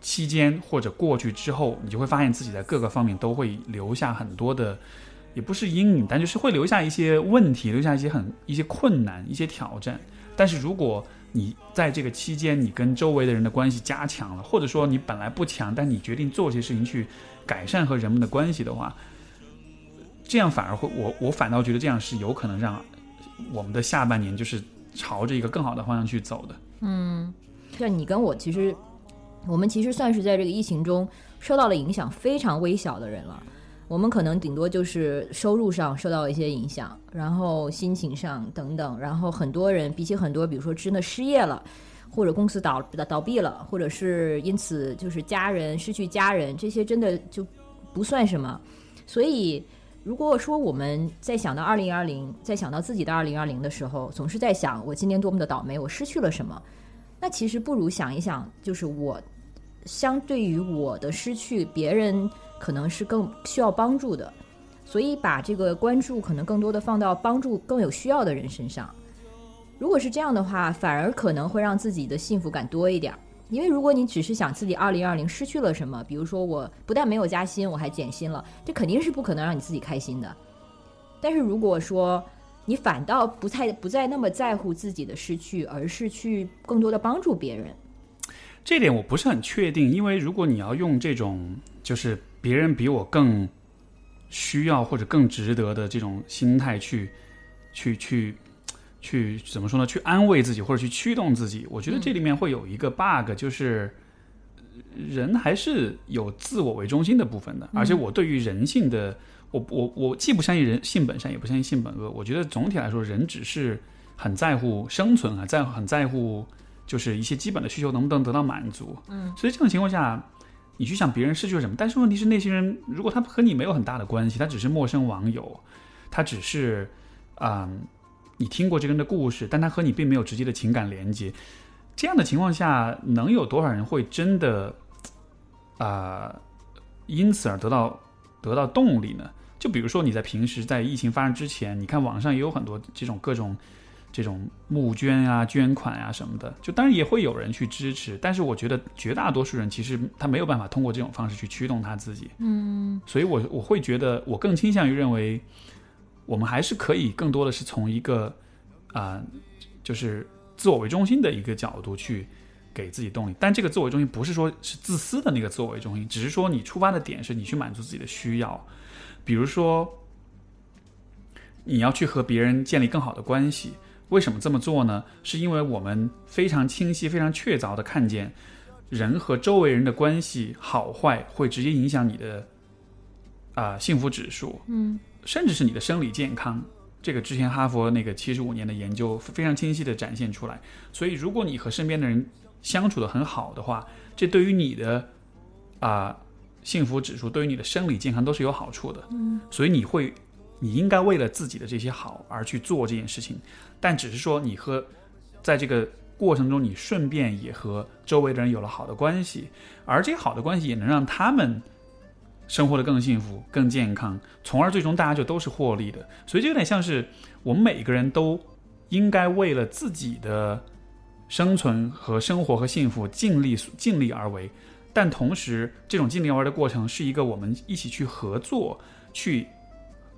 期间或者过去之后，你就会发现自己在各个方面都会留下很多的，也不是阴影，但就是会留下一些问题，留下一些很一些困难，一些挑战。但是如果你在这个期间，你跟周围的人的关系加强了，或者说你本来不强，但你决定做些事情去改善和人们的关系的话，这样反而会我我反倒觉得这样是有可能让我们的下半年就是朝着一个更好的方向去走的。嗯，像你跟我其实，我们其实算是在这个疫情中受到了影响非常微小的人了。我们可能顶多就是收入上受到一些影响，然后心情上等等，然后很多人比起很多，比如说真的失业了，或者公司倒倒闭了，或者是因此就是家人失去家人，这些真的就不算什么。所以，如果说我们在想到二零二零，在想到自己的二零二零的时候，总是在想我今年多么的倒霉，我失去了什么？那其实不如想一想，就是我相对于我的失去，别人。可能是更需要帮助的，所以把这个关注可能更多的放到帮助更有需要的人身上。如果是这样的话，反而可能会让自己的幸福感多一点。因为如果你只是想自己二零二零失去了什么，比如说我不但没有加薪，我还减薪了，这肯定是不可能让你自己开心的。但是如果说你反倒不太不再那么在乎自己的失去，而是去更多的帮助别人，这点我不是很确定。因为如果你要用这种就是。别人比我更需要或者更值得的这种心态去，去去去怎么说呢？去安慰自己或者去驱动自己。我觉得这里面会有一个 bug，就是人还是有自我为中心的部分的。而且我对于人性的，我我我既不相信人性本善，也不相信性本恶。我觉得总体来说，人只是很在乎生存啊，在很在乎就是一些基本的需求能不能得到满足。嗯，所以这种情况下。你去想别人失去了什么，但是问题是那些人如果他和你没有很大的关系，他只是陌生网友，他只是，嗯，你听过这个人的故事，但他和你并没有直接的情感连接，这样的情况下，能有多少人会真的，啊，因此而得到得到动力呢？就比如说你在平时在疫情发生之前，你看网上也有很多这种各种。这种募捐啊、捐款啊什么的，就当然也会有人去支持，但是我觉得绝大多数人其实他没有办法通过这种方式去驱动他自己。嗯，所以我我会觉得，我更倾向于认为，我们还是可以更多的是从一个啊，就是自我为中心的一个角度去给自己动力。但这个自我为中心不是说是自私的那个自我为中心，只是说你出发的点是你去满足自己的需要，比如说你要去和别人建立更好的关系。为什么这么做呢？是因为我们非常清晰、非常确凿的看见，人和周围人的关系好坏会直接影响你的啊幸福指数，嗯，甚至是你的生理健康。这个之前哈佛那个七十五年的研究非常清晰的展现出来。所以，如果你和身边的人相处的很好的话，这对于你的啊幸福指数，对于你的生理健康都是有好处的。嗯，所以你会。你应该为了自己的这些好而去做这件事情，但只是说你和在这个过程中，你顺便也和周围的人有了好的关系，而这些好的关系也能让他们生活的更幸福、更健康，从而最终大家就都是获利的。所以，就有点像是我们每个人都应该为了自己的生存和生活和幸福尽力尽力而为，但同时，这种尽力而为的过程是一个我们一起去合作去。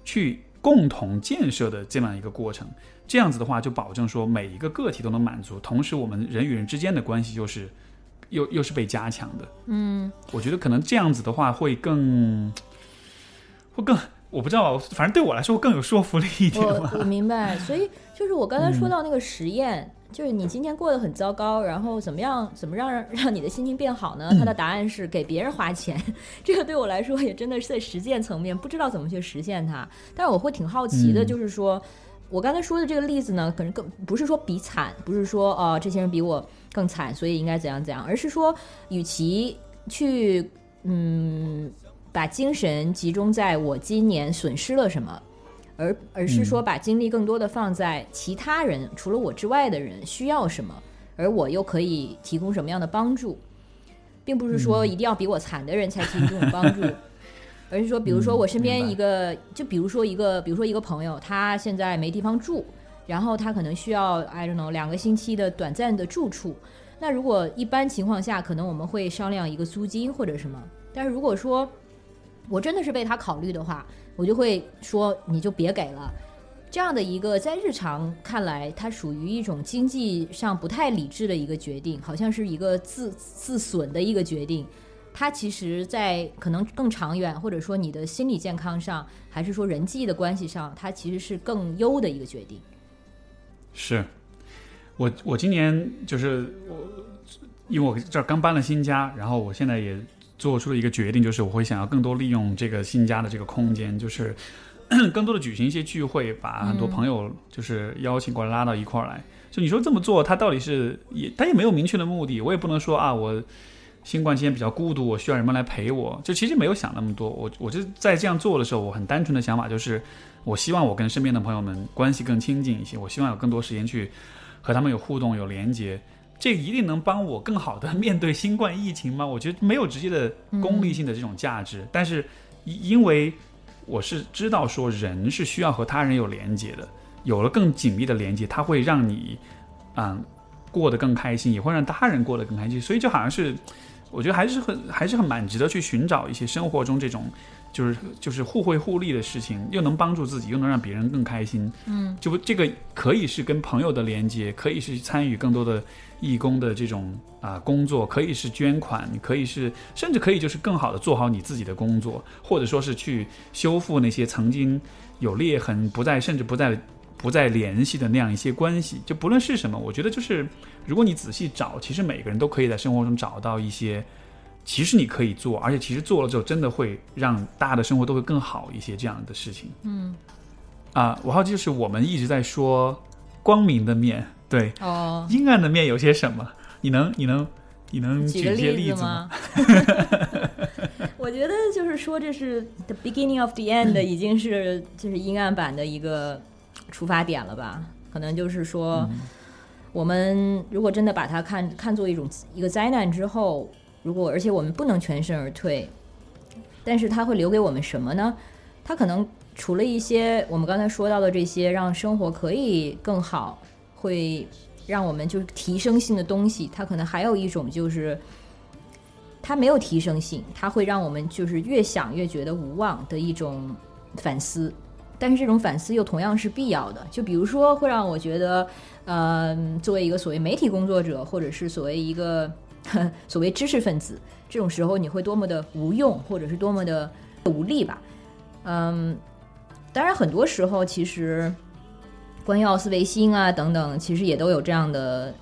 去共同建设的这样一个过程，这样子的话就保证说每一个个体都能满足，同时我们人与人之间的关系又是又又是被加强的。嗯，我觉得可能这样子的话会更会更，我不知道，反正对我来说更有说服力一点。我我明白，所以就是我刚才说到那个实验。就是你今天过得很糟糕，然后怎么样？怎么让让你的心情变好呢？他的答案是给别人花钱。这个对我来说也真的是在实践层面不知道怎么去实现它。但是我会挺好奇的，就是说我刚才说的这个例子呢，可能更不是说比惨，不是说呃这些人比我更惨，所以应该怎样怎样，而是说与其去嗯把精神集中在我今年损失了什么。而而是说，把精力更多的放在其他人除了我之外的人需要什么，而我又可以提供什么样的帮助，并不是说一定要比我惨的人才提供帮助，而是说，比如说我身边一个，就比如说一个，比如说一个朋友，他现在没地方住，然后他可能需要 I don't know 两个星期的短暂的住处。那如果一般情况下，可能我们会商量一个租金或者什么。但是如果说我真的是为他考虑的话，我就会说，你就别给了。这样的一个在日常看来，它属于一种经济上不太理智的一个决定，好像是一个自自损的一个决定。它其实，在可能更长远，或者说你的心理健康上，还是说人际的关系上，它其实是更优的一个决定。是，我我今年就是我，因为我这儿刚搬了新家，然后我现在也做出了一个决定，就是我会想要更多利用这个新家的这个空间，就是 更多的举行一些聚会，把很多朋友就是邀请过来拉到一块儿来。就你说这么做，他到底是也他也没有明确的目的，我也不能说啊，我新冠期间比较孤独，我需要人们来陪我，就其实没有想那么多。我我就在这样做的时候，我很单纯的想法就是。我希望我跟身边的朋友们关系更亲近一些，我希望有更多时间去和他们有互动、有连接，这一定能帮我更好的面对新冠疫情吗？我觉得没有直接的功利性的这种价值，但是因为我是知道说人是需要和他人有连接的，有了更紧密的连接，它会让你嗯过得更开心，也会让他人过得更开心，所以就好像是我觉得还是很还是很蛮值得去寻找一些生活中这种。就是就是互惠互利的事情，又能帮助自己，又能让别人更开心。嗯，就不这个可以是跟朋友的连接，可以是参与更多的义工的这种啊工作，可以是捐款，可以是甚至可以就是更好的做好你自己的工作，或者说是去修复那些曾经有裂痕、不再甚至不再不再联系的那样一些关系。就不论是什么，我觉得就是如果你仔细找，其实每个人都可以在生活中找到一些。其实你可以做，而且其实做了之后，真的会让大家的生活都会更好一些。这样的事情，嗯，啊，我好奇就是我们一直在说光明的面对，哦，阴暗的面有些什么？你能你能你能举一些例子吗？我觉得就是说，这是 the beginning of the end，已经是就是阴暗版的一个出发点了吧？可能就是说，我们如果真的把它看看作一种一个灾难之后。如果而且我们不能全身而退，但是它会留给我们什么呢？它可能除了一些我们刚才说到的这些让生活可以更好，会让我们就是提升性的东西，它可能还有一种就是它没有提升性，它会让我们就是越想越觉得无望的一种反思。但是这种反思又同样是必要的，就比如说会让我觉得，呃，作为一个所谓媒体工作者，或者是所谓一个。所谓知识分子，这种时候你会多么的无用，或者是多么的无力吧？嗯，当然很多时候其实关于奥斯维辛啊等等，其实也都有这样的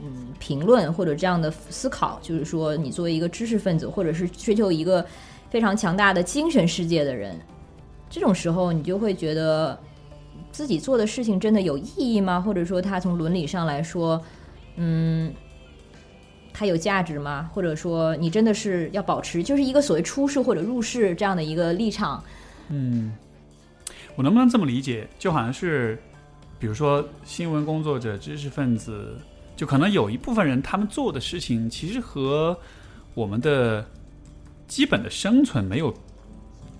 嗯评论或者这样的思考，就是说你作为一个知识分子，或者是追求一个非常强大的精神世界的人，这种时候你就会觉得自己做的事情真的有意义吗？或者说他从伦理上来说，嗯。它有价值吗？或者说，你真的是要保持就是一个所谓出世或者入世这样的一个立场？嗯，我能不能这么理解？就好像是，比如说新闻工作者、知识分子，就可能有一部分人，他们做的事情其实和我们的基本的生存没有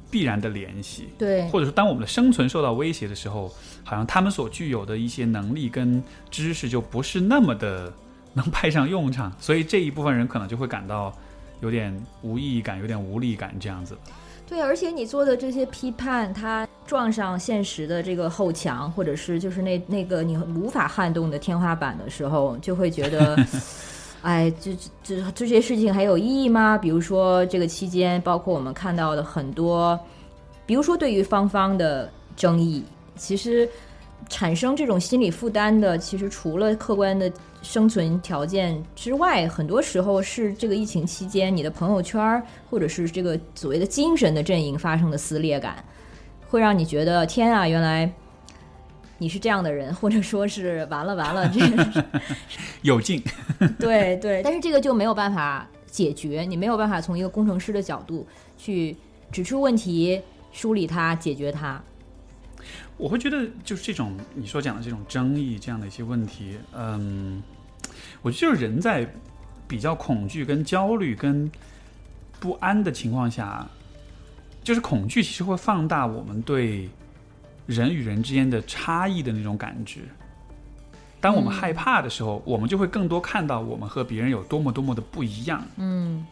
必然的联系。对，或者说，当我们的生存受到威胁的时候，好像他们所具有的一些能力跟知识就不是那么的。能派上用场，所以这一部分人可能就会感到有点无意义感、有点无力感这样子。对，而且你做的这些批判，它撞上现实的这个后墙，或者是就是那那个你无法撼动的天花板的时候，就会觉得，哎，这这这些事情还有意义吗？比如说这个期间，包括我们看到的很多，比如说对于芳芳的争议，其实产生这种心理负担的，其实除了客观的。生存条件之外，很多时候是这个疫情期间，你的朋友圈或者是这个所谓的精神的阵营发生的撕裂感，会让你觉得天啊，原来你是这样的人，或者说是完了完了，这个 有劲。对对，但是这个就没有办法解决，你没有办法从一个工程师的角度去指出问题、梳理它、解决它。我会觉得，就是这种你所讲的这种争议，这样的一些问题，嗯。我觉得就是人在比较恐惧、跟焦虑、跟不安的情况下，就是恐惧其实会放大我们对人与人之间的差异的那种感知。当我们害怕的时候，我们就会更多看到我们和别人有多么多么的不一样。嗯，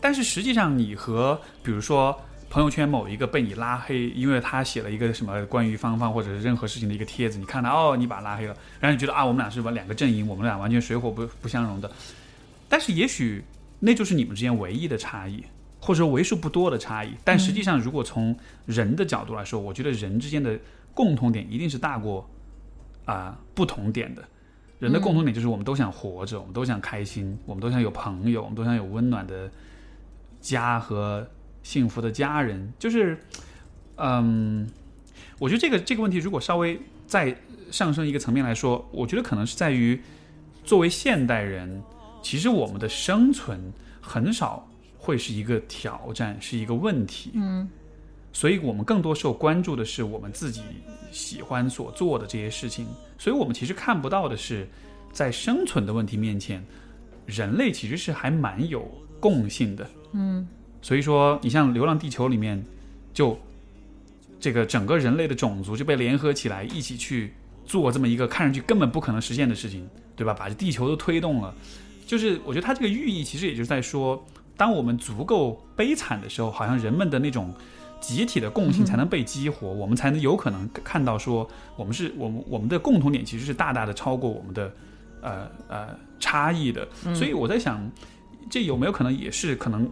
但是实际上，你和比如说。朋友圈某一个被你拉黑，因为他写了一个什么关于芳芳或者是任何事情的一个帖子，你看到哦，你把他拉黑了，然后你觉得啊，我们俩是两个阵营，我们俩完全水火不不相容的。但是也许那就是你们之间唯一的差异，或者说为数不多的差异。但实际上，如果从人的角度来说，我觉得人之间的共同点一定是大过啊不同点的。人的共同点就是我们都想活着，我们都想开心，我们都想有朋友，我们都想有温暖的家和幸福的家人。就是，嗯，我觉得这个这个问题如果稍微再上升一个层面来说，我觉得可能是在于作为现代人，其实我们的生存很少会是一个挑战，是一个问题。嗯，所以我们更多受关注的是我们自己。喜欢所做的这些事情，所以我们其实看不到的是，在生存的问题面前，人类其实是还蛮有共性的。嗯，所以说，你像《流浪地球》里面，就这个整个人类的种族就被联合起来，一起去做这么一个看上去根本不可能实现的事情，对吧？把这地球都推动了。就是我觉得它这个寓意其实也就是在说，当我们足够悲惨的时候，好像人们的那种。集体的共性才能被激活，我们才能有可能看到说，我们是我们我们的共同点其实是大大的超过我们的呃呃差异的。所以我在想，这有没有可能也是可能，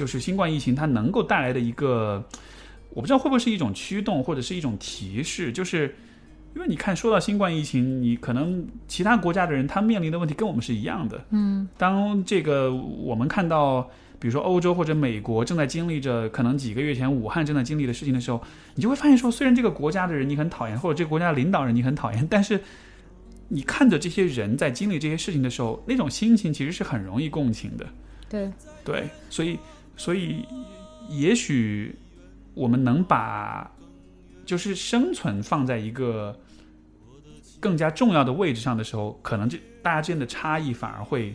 就是新冠疫情它能够带来的一个，我不知道会不会是一种驱动或者是一种提示，就是因为你看说到新冠疫情，你可能其他国家的人他面临的问题跟我们是一样的。嗯，当这个我们看到。比如说欧洲或者美国正在经历着可能几个月前武汉正在经历的事情的时候，你就会发现说，虽然这个国家的人你很讨厌，或者这个国家领导人你很讨厌，但是你看着这些人在经历这些事情的时候，那种心情其实是很容易共情的。对对，所以所以也许我们能把就是生存放在一个更加重要的位置上的时候，可能这大家之间的差异反而会。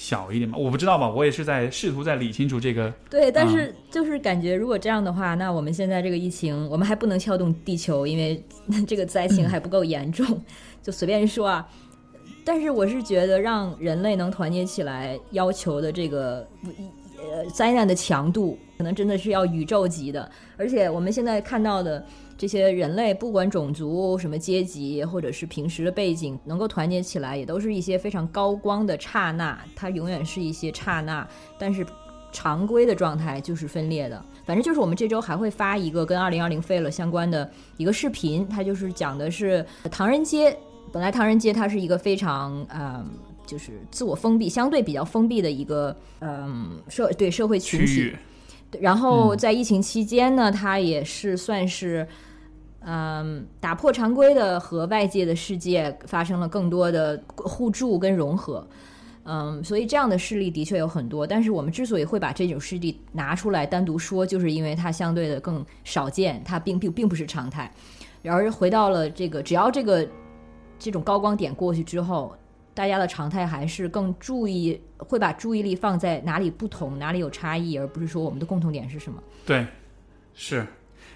小一点嘛，我不知道吧，我也是在试图在理清楚这个。对，但是就是感觉，如果这样的话，那我们现在这个疫情，我们还不能撬动地球，因为 这个灾情还不够严重，就随便说啊。但是我是觉得，让人类能团结起来，要求的这个呃灾难的强度，可能真的是要宇宙级的。而且我们现在看到的。这些人类不管种族、什么阶级，或者是平时的背景，能够团结起来，也都是一些非常高光的刹那。它永远是一些刹那，但是常规的状态就是分裂的。反正就是我们这周还会发一个跟二零二零废了相关的一个视频，它就是讲的是唐人街。本来唐人街它是一个非常嗯，就是自我封闭、相对比较封闭的一个嗯社对社会群体。然后在疫情期间呢，他也是算是。嗯，打破常规的和外界的世界发生了更多的互助跟融合，嗯，所以这样的事例的确有很多。但是我们之所以会把这种事例拿出来单独说，就是因为它相对的更少见，它并并并不是常态。然而回到了这个，只要这个这种高光点过去之后，大家的常态还是更注意，会把注意力放在哪里不同，哪里有差异，而不是说我们的共同点是什么。对，是。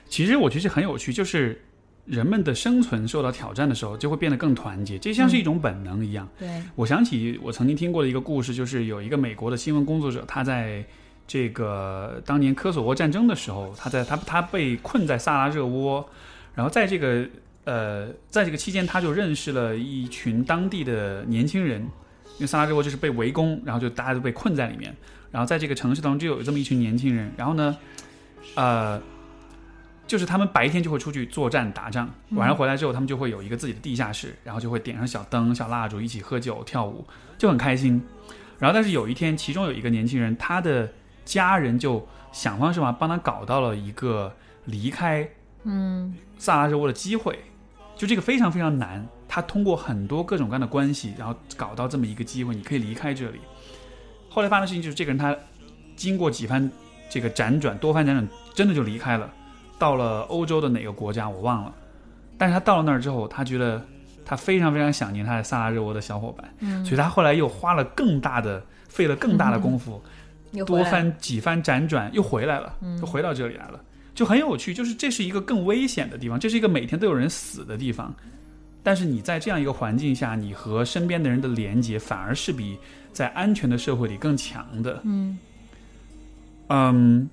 其实我觉得很有趣，就是人们的生存受到挑战的时候，就会变得更团结，这像是一种本能一样。对我想起我曾经听过的一个故事，就是有一个美国的新闻工作者，他在这个当年科索沃战争的时候，他在他他被困在萨拉热窝，然后在这个呃在这个期间，他就认识了一群当地的年轻人，因为萨拉热窝就是被围攻，然后就大家都被困在里面，然后在这个城市当中就有这么一群年轻人，然后呢，呃。就是他们白天就会出去作战打仗，晚上回来之后，他们就会有一个自己的地下室，然后就会点上小灯、小蜡烛，一起喝酒跳舞，就很开心。然后，但是有一天，其中有一个年轻人，他的家人就想方设法帮他搞到了一个离开嗯萨拉热窝的机会。就这个非常非常难，他通过很多各种各样的关系，然后搞到这么一个机会，你可以离开这里。后来发生的事情就是，这个人他经过几番这个辗转，多番辗转，真的就离开了。到了欧洲的哪个国家我忘了，但是他到了那儿之后，他觉得他非常非常想念他的萨拉热窝的小伙伴，嗯，所以他后来又花了更大的费了更大的功夫，多番几番辗转又回来了，就回到这里来了，就很有趣。就是这是一个更危险的地方，这是一个每天都有人死的地方，但是你在这样一个环境下，你和身边的人的连接反而是比在安全的社会里更强的，嗯，嗯。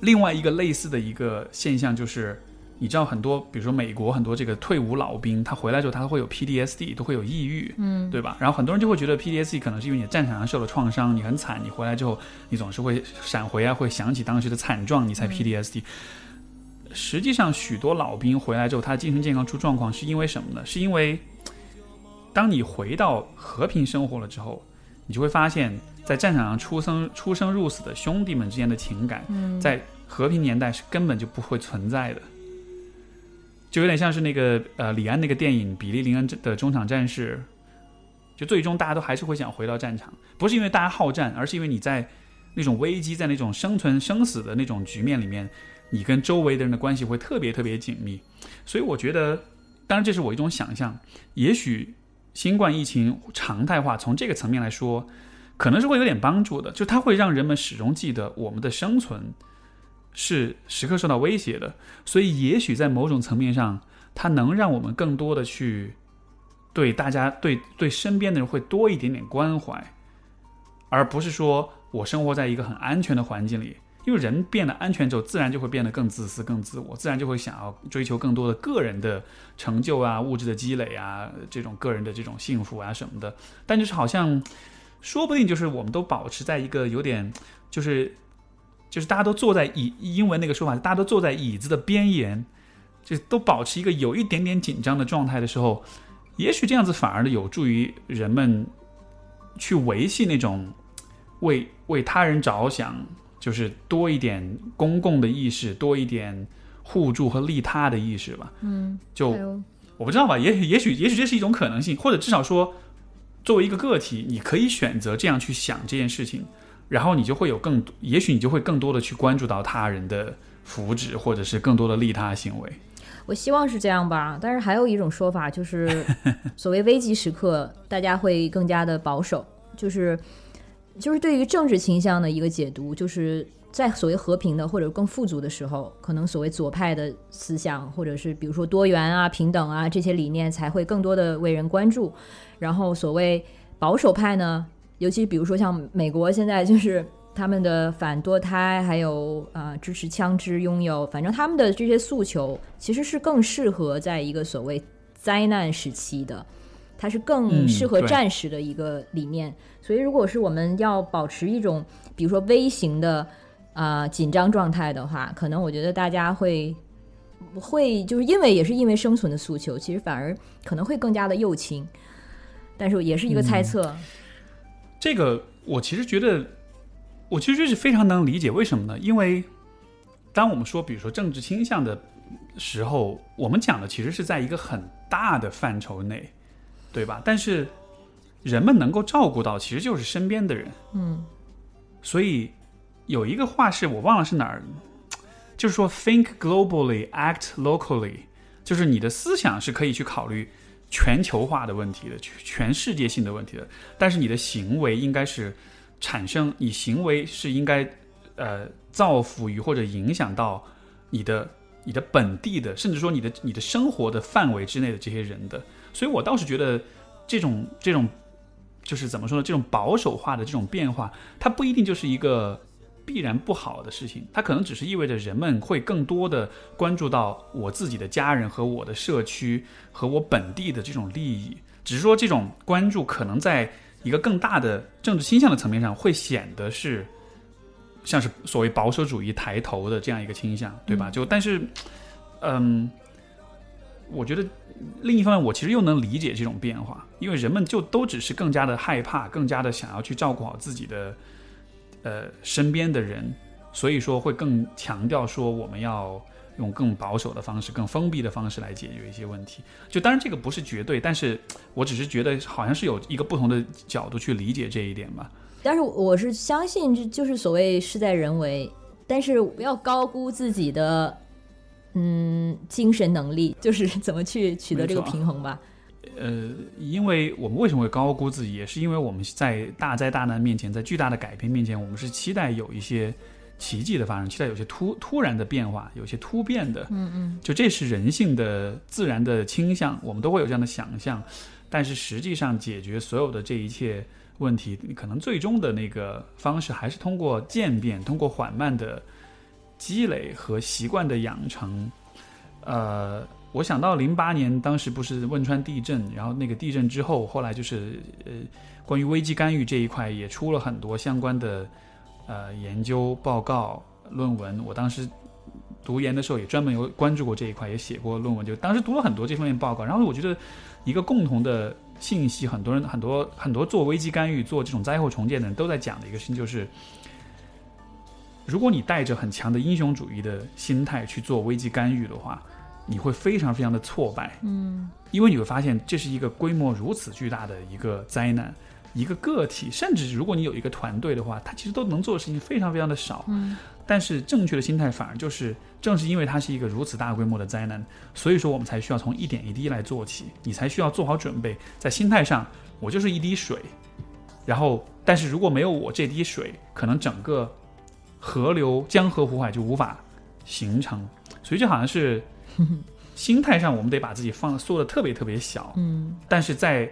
另外一个类似的一个现象就是，你知道很多，比如说美国很多这个退伍老兵，他回来之后他会有 PDSD，都会有抑郁，嗯，对吧？然后很多人就会觉得 PDSD 可能是因为你战场上受了创伤，你很惨，你回来之后你总是会闪回啊，会想起当时的惨状，你才 PDSD。实际上，许多老兵回来之后，他精神健康出状况，是因为什么呢？是因为当你回到和平生活了之后，你就会发现，在战场上出生出生入死的兄弟们之间的情感，在和平年代是根本就不会存在的。就有点像是那个呃李安那个电影《比利林恩的中场战事》，就最终大家都还是会想回到战场，不是因为大家好战，而是因为你在那种危机、在那种生存生死的那种局面里面，你跟周围的人的关系会特别特别紧密。所以我觉得，当然这是我一种想象，也许新冠疫情常态化，从这个层面来说，可能是会有点帮助的，就它会让人们始终记得我们的生存。是时刻受到威胁的，所以也许在某种层面上，它能让我们更多的去对大家、对对身边的人会多一点点关怀，而不是说我生活在一个很安全的环境里。因为人变得安全之后，自然就会变得更自私、更自我，自然就会想要追求更多的个人的成就啊、物质的积累啊、这种个人的这种幸福啊什么的。但就是好像，说不定就是我们都保持在一个有点就是。就是大家都坐在椅，英文那个说法，大家都坐在椅子的边沿，就都保持一个有一点点紧张的状态的时候，也许这样子反而呢有助于人们去维系那种为为他人着想，就是多一点公共的意识，多一点互助和利他的意识吧。嗯，就我不知道吧，也许也许也许这是一种可能性，或者至少说，作为一个个体，你可以选择这样去想这件事情。然后你就会有更，也许你就会更多的去关注到他人的福祉，或者是更多的利他行为。我希望是这样吧，但是还有一种说法就是，所谓危急时刻，大家会更加的保守，就是就是对于政治倾向的一个解读，就是在所谓和平的或者更富足的时候，可能所谓左派的思想，或者是比如说多元啊、平等啊这些理念才会更多的为人关注，然后所谓保守派呢。尤其比如说像美国现在就是他们的反堕胎，还有啊支持枪支拥有，反正他们的这些诉求其实是更适合在一个所谓灾难时期的，它是更适合战时的一个理念。所以如果是我们要保持一种比如说微型的啊紧张状态的话，可能我觉得大家会会就是因为也是因为生存的诉求，其实反而可能会更加的右倾，但是也是一个猜测。这个我其实觉得，我其实是非常能理解为什么呢？因为当我们说，比如说政治倾向的时候，我们讲的其实是在一个很大的范畴内，对吧？但是人们能够照顾到，其实就是身边的人。嗯。所以有一个话是我忘了是哪儿，就是说 “think globally, act locally”，就是你的思想是可以去考虑。全球化的问题的，全世界性的问题的，但是你的行为应该是产生，你行为是应该呃造福于或者影响到你的你的本地的，甚至说你的你的生活的范围之内的这些人的。所以我倒是觉得这种这种就是怎么说呢？这种保守化的这种变化，它不一定就是一个。必然不好的事情，它可能只是意味着人们会更多的关注到我自己的家人和我的社区和我本地的这种利益。只是说这种关注可能在一个更大的政治倾向的层面上，会显得是像是所谓保守主义抬头的这样一个倾向，对吧？就但是，嗯，我觉得另一方面，我其实又能理解这种变化，因为人们就都只是更加的害怕，更加的想要去照顾好自己的。呃，身边的人，所以说会更强调说我们要用更保守的方式、更封闭的方式来解决一些问题。就当然这个不是绝对，但是 我只是觉得好像是有一个不同的角度去理解这一点吧。但是我是相信，这就是所谓事在人为，但是不要高估自己的嗯精神能力，就是怎么去取得这个平衡吧。呃，因为我们为什么会高估自己，也是因为我们在大灾大难面前，在巨大的改变面前，我们是期待有一些奇迹的发生，期待有些突突然的变化，有些突变的。嗯嗯，就这是人性的自然的倾向，我们都会有这样的想象。但是实际上，解决所有的这一切问题，可能最终的那个方式还是通过渐变，通过缓慢的积累和习惯的养成。呃，我想到零八年当时不是汶川地震，然后那个地震之后，后来就是呃，关于危机干预这一块也出了很多相关的呃研究报告、论文。我当时读研的时候也专门有关注过这一块，也写过论文，就当时读了很多这方面报告。然后我觉得一个共同的信息，很多人、很多很多做危机干预、做这种灾后重建的人都在讲的一个事情，就是如果你带着很强的英雄主义的心态去做危机干预的话。你会非常非常的挫败，嗯，因为你会发现这是一个规模如此巨大的一个灾难，一个个体，甚至如果你有一个团队的话，他其实都能做的事情非常非常的少，嗯，但是正确的心态反而就是，正是因为它是一个如此大规模的灾难，所以说我们才需要从一点一滴来做起，你才需要做好准备，在心态上，我就是一滴水，然后，但是如果没有我这滴水，可能整个河流、江河湖海就无法形成，所以就好像是。心态上，我们得把自己放缩的特别特别小，嗯，但是在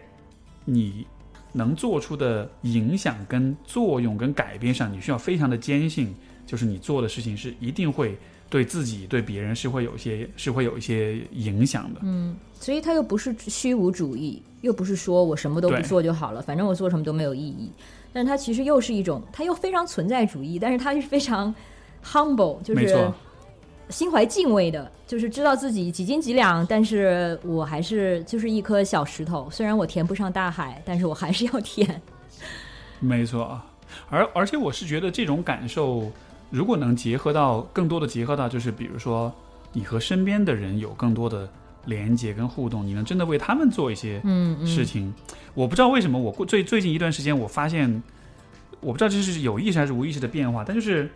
你能做出的影响跟作用跟改变上，你需要非常的坚信，就是你做的事情是一定会对自己对别人是会有一些是会有一些影响的，嗯，所以他又不是虚无主义，又不是说我什么都不做就好了，反正我做什么都没有意义，但是他其实又是一种，他又非常存在主义，但是他是非常 humble，就是。心怀敬畏的，就是知道自己几斤几两，但是我还是就是一颗小石头。虽然我填不上大海，但是我还是要填。没错，而而且我是觉得这种感受，如果能结合到更多的结合到，就是比如说你和身边的人有更多的连接跟互动，你能真的为他们做一些事情。我不知道为什么，我最最近一段时间，我发现，我不知道这是有意识还是无意识的变化，但就是。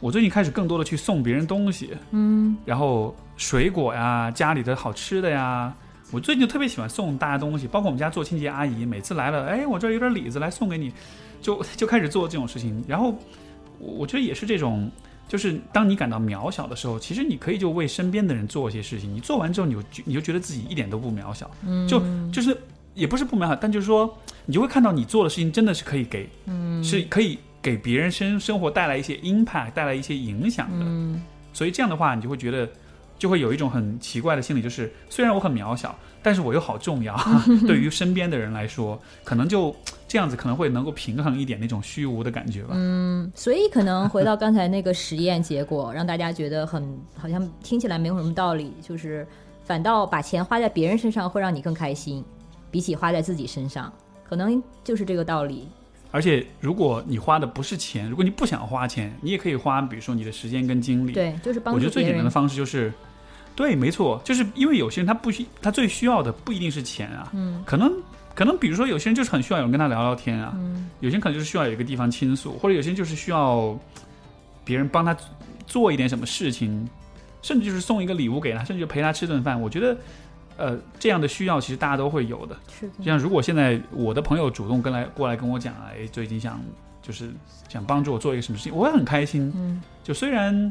我最近开始更多的去送别人东西，嗯，然后水果呀，家里的好吃的呀，我最近就特别喜欢送大家东西，包括我们家做清洁阿姨，每次来了，哎，我这儿有点李子来送给你，就就开始做这种事情。然后我觉得也是这种，就是当你感到渺小的时候，其实你可以就为身边的人做一些事情。你做完之后，你就你就觉得自己一点都不渺小，嗯，就就是也不是不渺小，但就是说你就会看到你做的事情真的是可以给，嗯，是可以。给别人生生活带来一些 impact，带来一些影响的，所以这样的话，你就会觉得，就会有一种很奇怪的心理，就是虽然我很渺小，但是我又好重要。对于身边的人来说，可能就这样子，可能会能够平衡一点那种虚无的感觉吧。嗯，所以可能回到刚才那个实验结果，让大家觉得很好像听起来没有什么道理，就是反倒把钱花在别人身上会让你更开心，比起花在自己身上，可能就是这个道理。而且，如果你花的不是钱，如果你不想花钱，你也可以花，比如说你的时间跟精力。对，就是帮助我觉得最简单的方式就是，对，没错，就是因为有些人他不需，他最需要的不一定是钱啊。嗯。可能，可能比如说有些人就是很需要有人跟他聊聊天啊。嗯。有些人可能就是需要有一个地方倾诉，或者有些人就是需要别人帮他做一点什么事情，甚至就是送一个礼物给他，甚至就陪他吃顿饭。我觉得。呃，这样的需要其实大家都会有的。是的。像如果现在我的朋友主动跟来过来跟我讲，哎，最近想就是想帮助我做一个什么事情，我会很开心。嗯。就虽然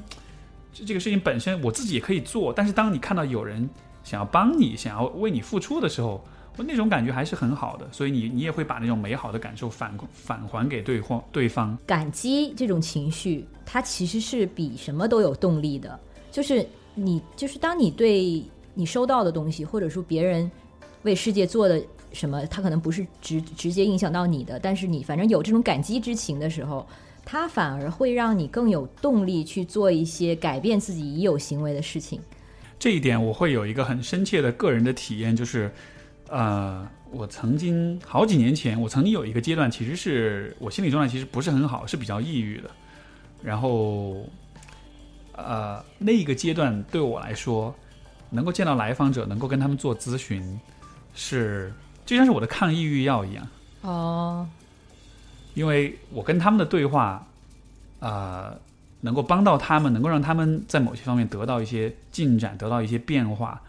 这这个事情本身我自己也可以做，但是当你看到有人想要帮你、想要为你付出的时候，我那种感觉还是很好的。所以你你也会把那种美好的感受返返还给对方对方。感激这种情绪，它其实是比什么都有动力的。就是你，就是当你对。你收到的东西，或者说别人为世界做的什么，他可能不是直直接影响到你的，但是你反正有这种感激之情的时候，他反而会让你更有动力去做一些改变自己已有行为的事情。这一点我会有一个很深切的个人的体验，就是，呃，我曾经好几年前，我曾经有一个阶段，其实是我心理状态其实不是很好，是比较抑郁的。然后，呃，那个阶段对我来说。能够见到来访者，能够跟他们做咨询，是就像是我的抗抑郁药一样。哦，因为我跟他们的对话，呃，能够帮到他们，能够让他们在某些方面得到一些进展，得到一些变化。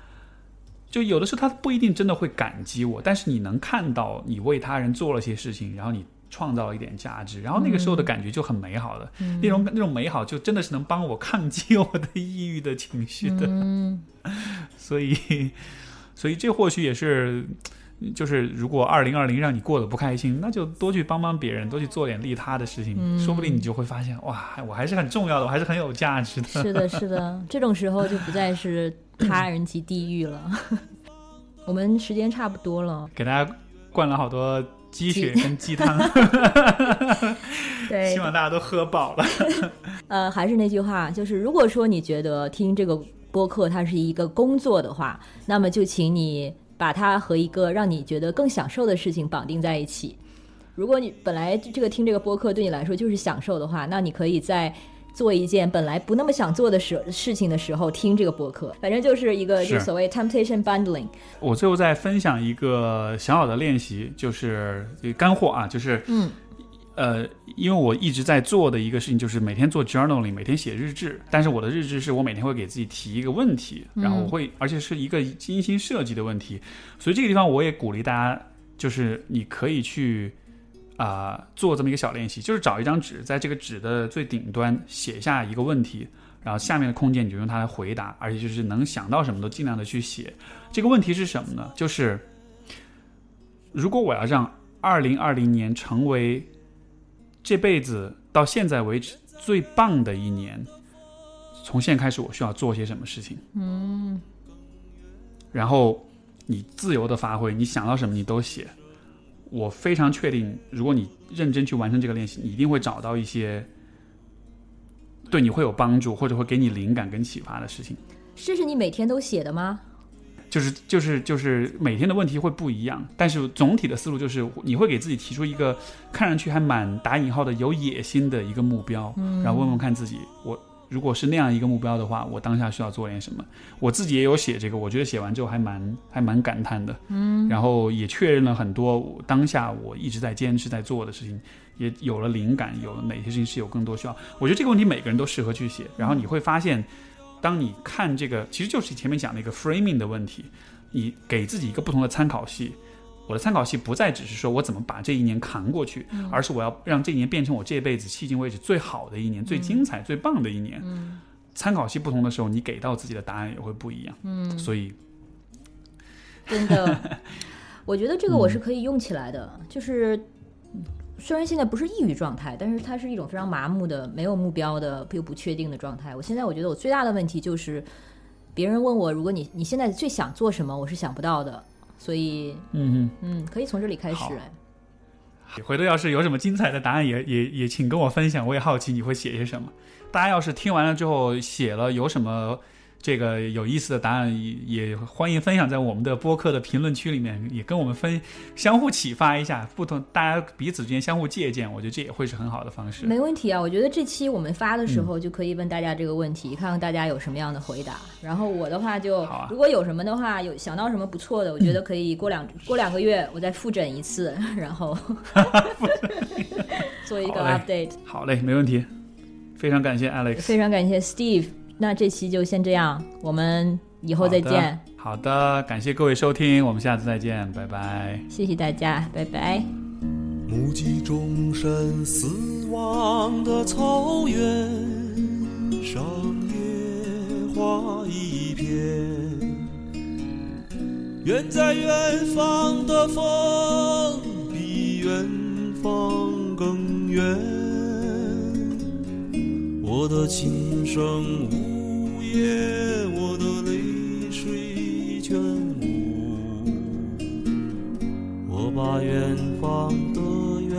就有的时候他不一定真的会感激我，但是你能看到你为他人做了些事情，然后你。创造一点价值，然后那个时候的感觉就很美好的，那种那种美好就真的是能帮我抗击我的抑郁的情绪的，嗯。所以，所以这或许也是就是如果二零二零让你过得不开心，那就多去帮帮别人，多去做点利他的事情，说不定你就会发现，哇，我还是很重要的，我还是很有价值的。是的，是的，这种时候就不再是他人即地狱了。我们时间差不多了，给大家灌了好多鸡血跟 鸡汤，对，希望大家都喝饱了。呃，还是那句话，就是如果说你觉得听这个播客它是一个工作的话，那么就请你。把它和一个让你觉得更享受的事情绑定在一起。如果你本来这个听这个播客对你来说就是享受的话，那你可以在做一件本来不那么想做的事事情的时候听这个播客。反正就是一个就所谓 temptation bundling。我最后再分享一个小小的练习，就是干货啊，就是嗯。呃，因为我一直在做的一个事情就是每天做 journaling，每天写日志。但是我的日志是我每天会给自己提一个问题，然后我会，而且是一个精心设计的问题。所以这个地方我也鼓励大家，就是你可以去啊做这么一个小练习，就是找一张纸，在这个纸的最顶端写下一个问题，然后下面的空间你就用它来回答，而且就是能想到什么都尽量的去写。这个问题是什么呢？就是如果我要让二零二零年成为这辈子到现在为止最棒的一年，从现在开始我需要做些什么事情？嗯，然后你自由的发挥，你想到什么你都写。我非常确定，如果你认真去完成这个练习，你一定会找到一些对你会有帮助或者会给你灵感跟启发的事情。这是你每天都写的吗？就是就是就是每天的问题会不一样，但是总体的思路就是你会给自己提出一个看上去还蛮打引号的有野心的一个目标，然后问问看自己，我如果是那样一个目标的话，我当下需要做点什么？我自己也有写这个，我觉得写完之后还蛮还蛮感叹的，嗯，然后也确认了很多当下我一直在坚持在做的事情，也有了灵感，有哪些事情是有更多需要。我觉得这个问题每个人都适合去写，然后你会发现。当你看这个，其实就是前面讲的一个 framing 的问题，你给自己一个不同的参考系。我的参考系不再只是说我怎么把这一年扛过去，而是我要让这一年变成我这辈子迄今为止最好的一年、最精彩、最棒的一年。参考系不同的时候，你给到自己的答案也会不一样。嗯，所以 真的，我觉得这个我是可以用起来的，就是。虽然现在不是抑郁状态，但是它是一种非常麻木的、没有目标的又不确定的状态。我现在我觉得我最大的问题就是，别人问我，如果你你现在最想做什么，我是想不到的。所以，嗯嗯，可以从这里开始。回头要是有什么精彩的答案，也也也请跟我分享。我也好奇你会写些什么。大家要是听完了之后写了有什么。这个有意思的答案也欢迎分享在我们的播客的评论区里面，也跟我们分相互启发一下，不同大家彼此之间相互借鉴，我觉得这也会是很好的方式。没问题啊，我觉得这期我们发的时候就可以问大家这个问题，看看大家有什么样的回答。然后我的话就，如果有什么的话，有想到什么不错的，我觉得可以 过两过两个月我再复诊一次，然后 做一个 update。好嘞，没问题。非常感谢 Alex，非常感谢 Steve。那这期就先这样，我们以后再见。好的，感谢各位收听，我们下次再见，拜拜。谢谢大家，拜拜。目击众生死亡的草原上，野花一片。远在远方的风，比远方更远。我的琴声。夜，我的泪水全无。我把远方的远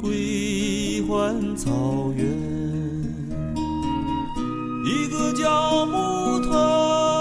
归还草原，一个叫木头。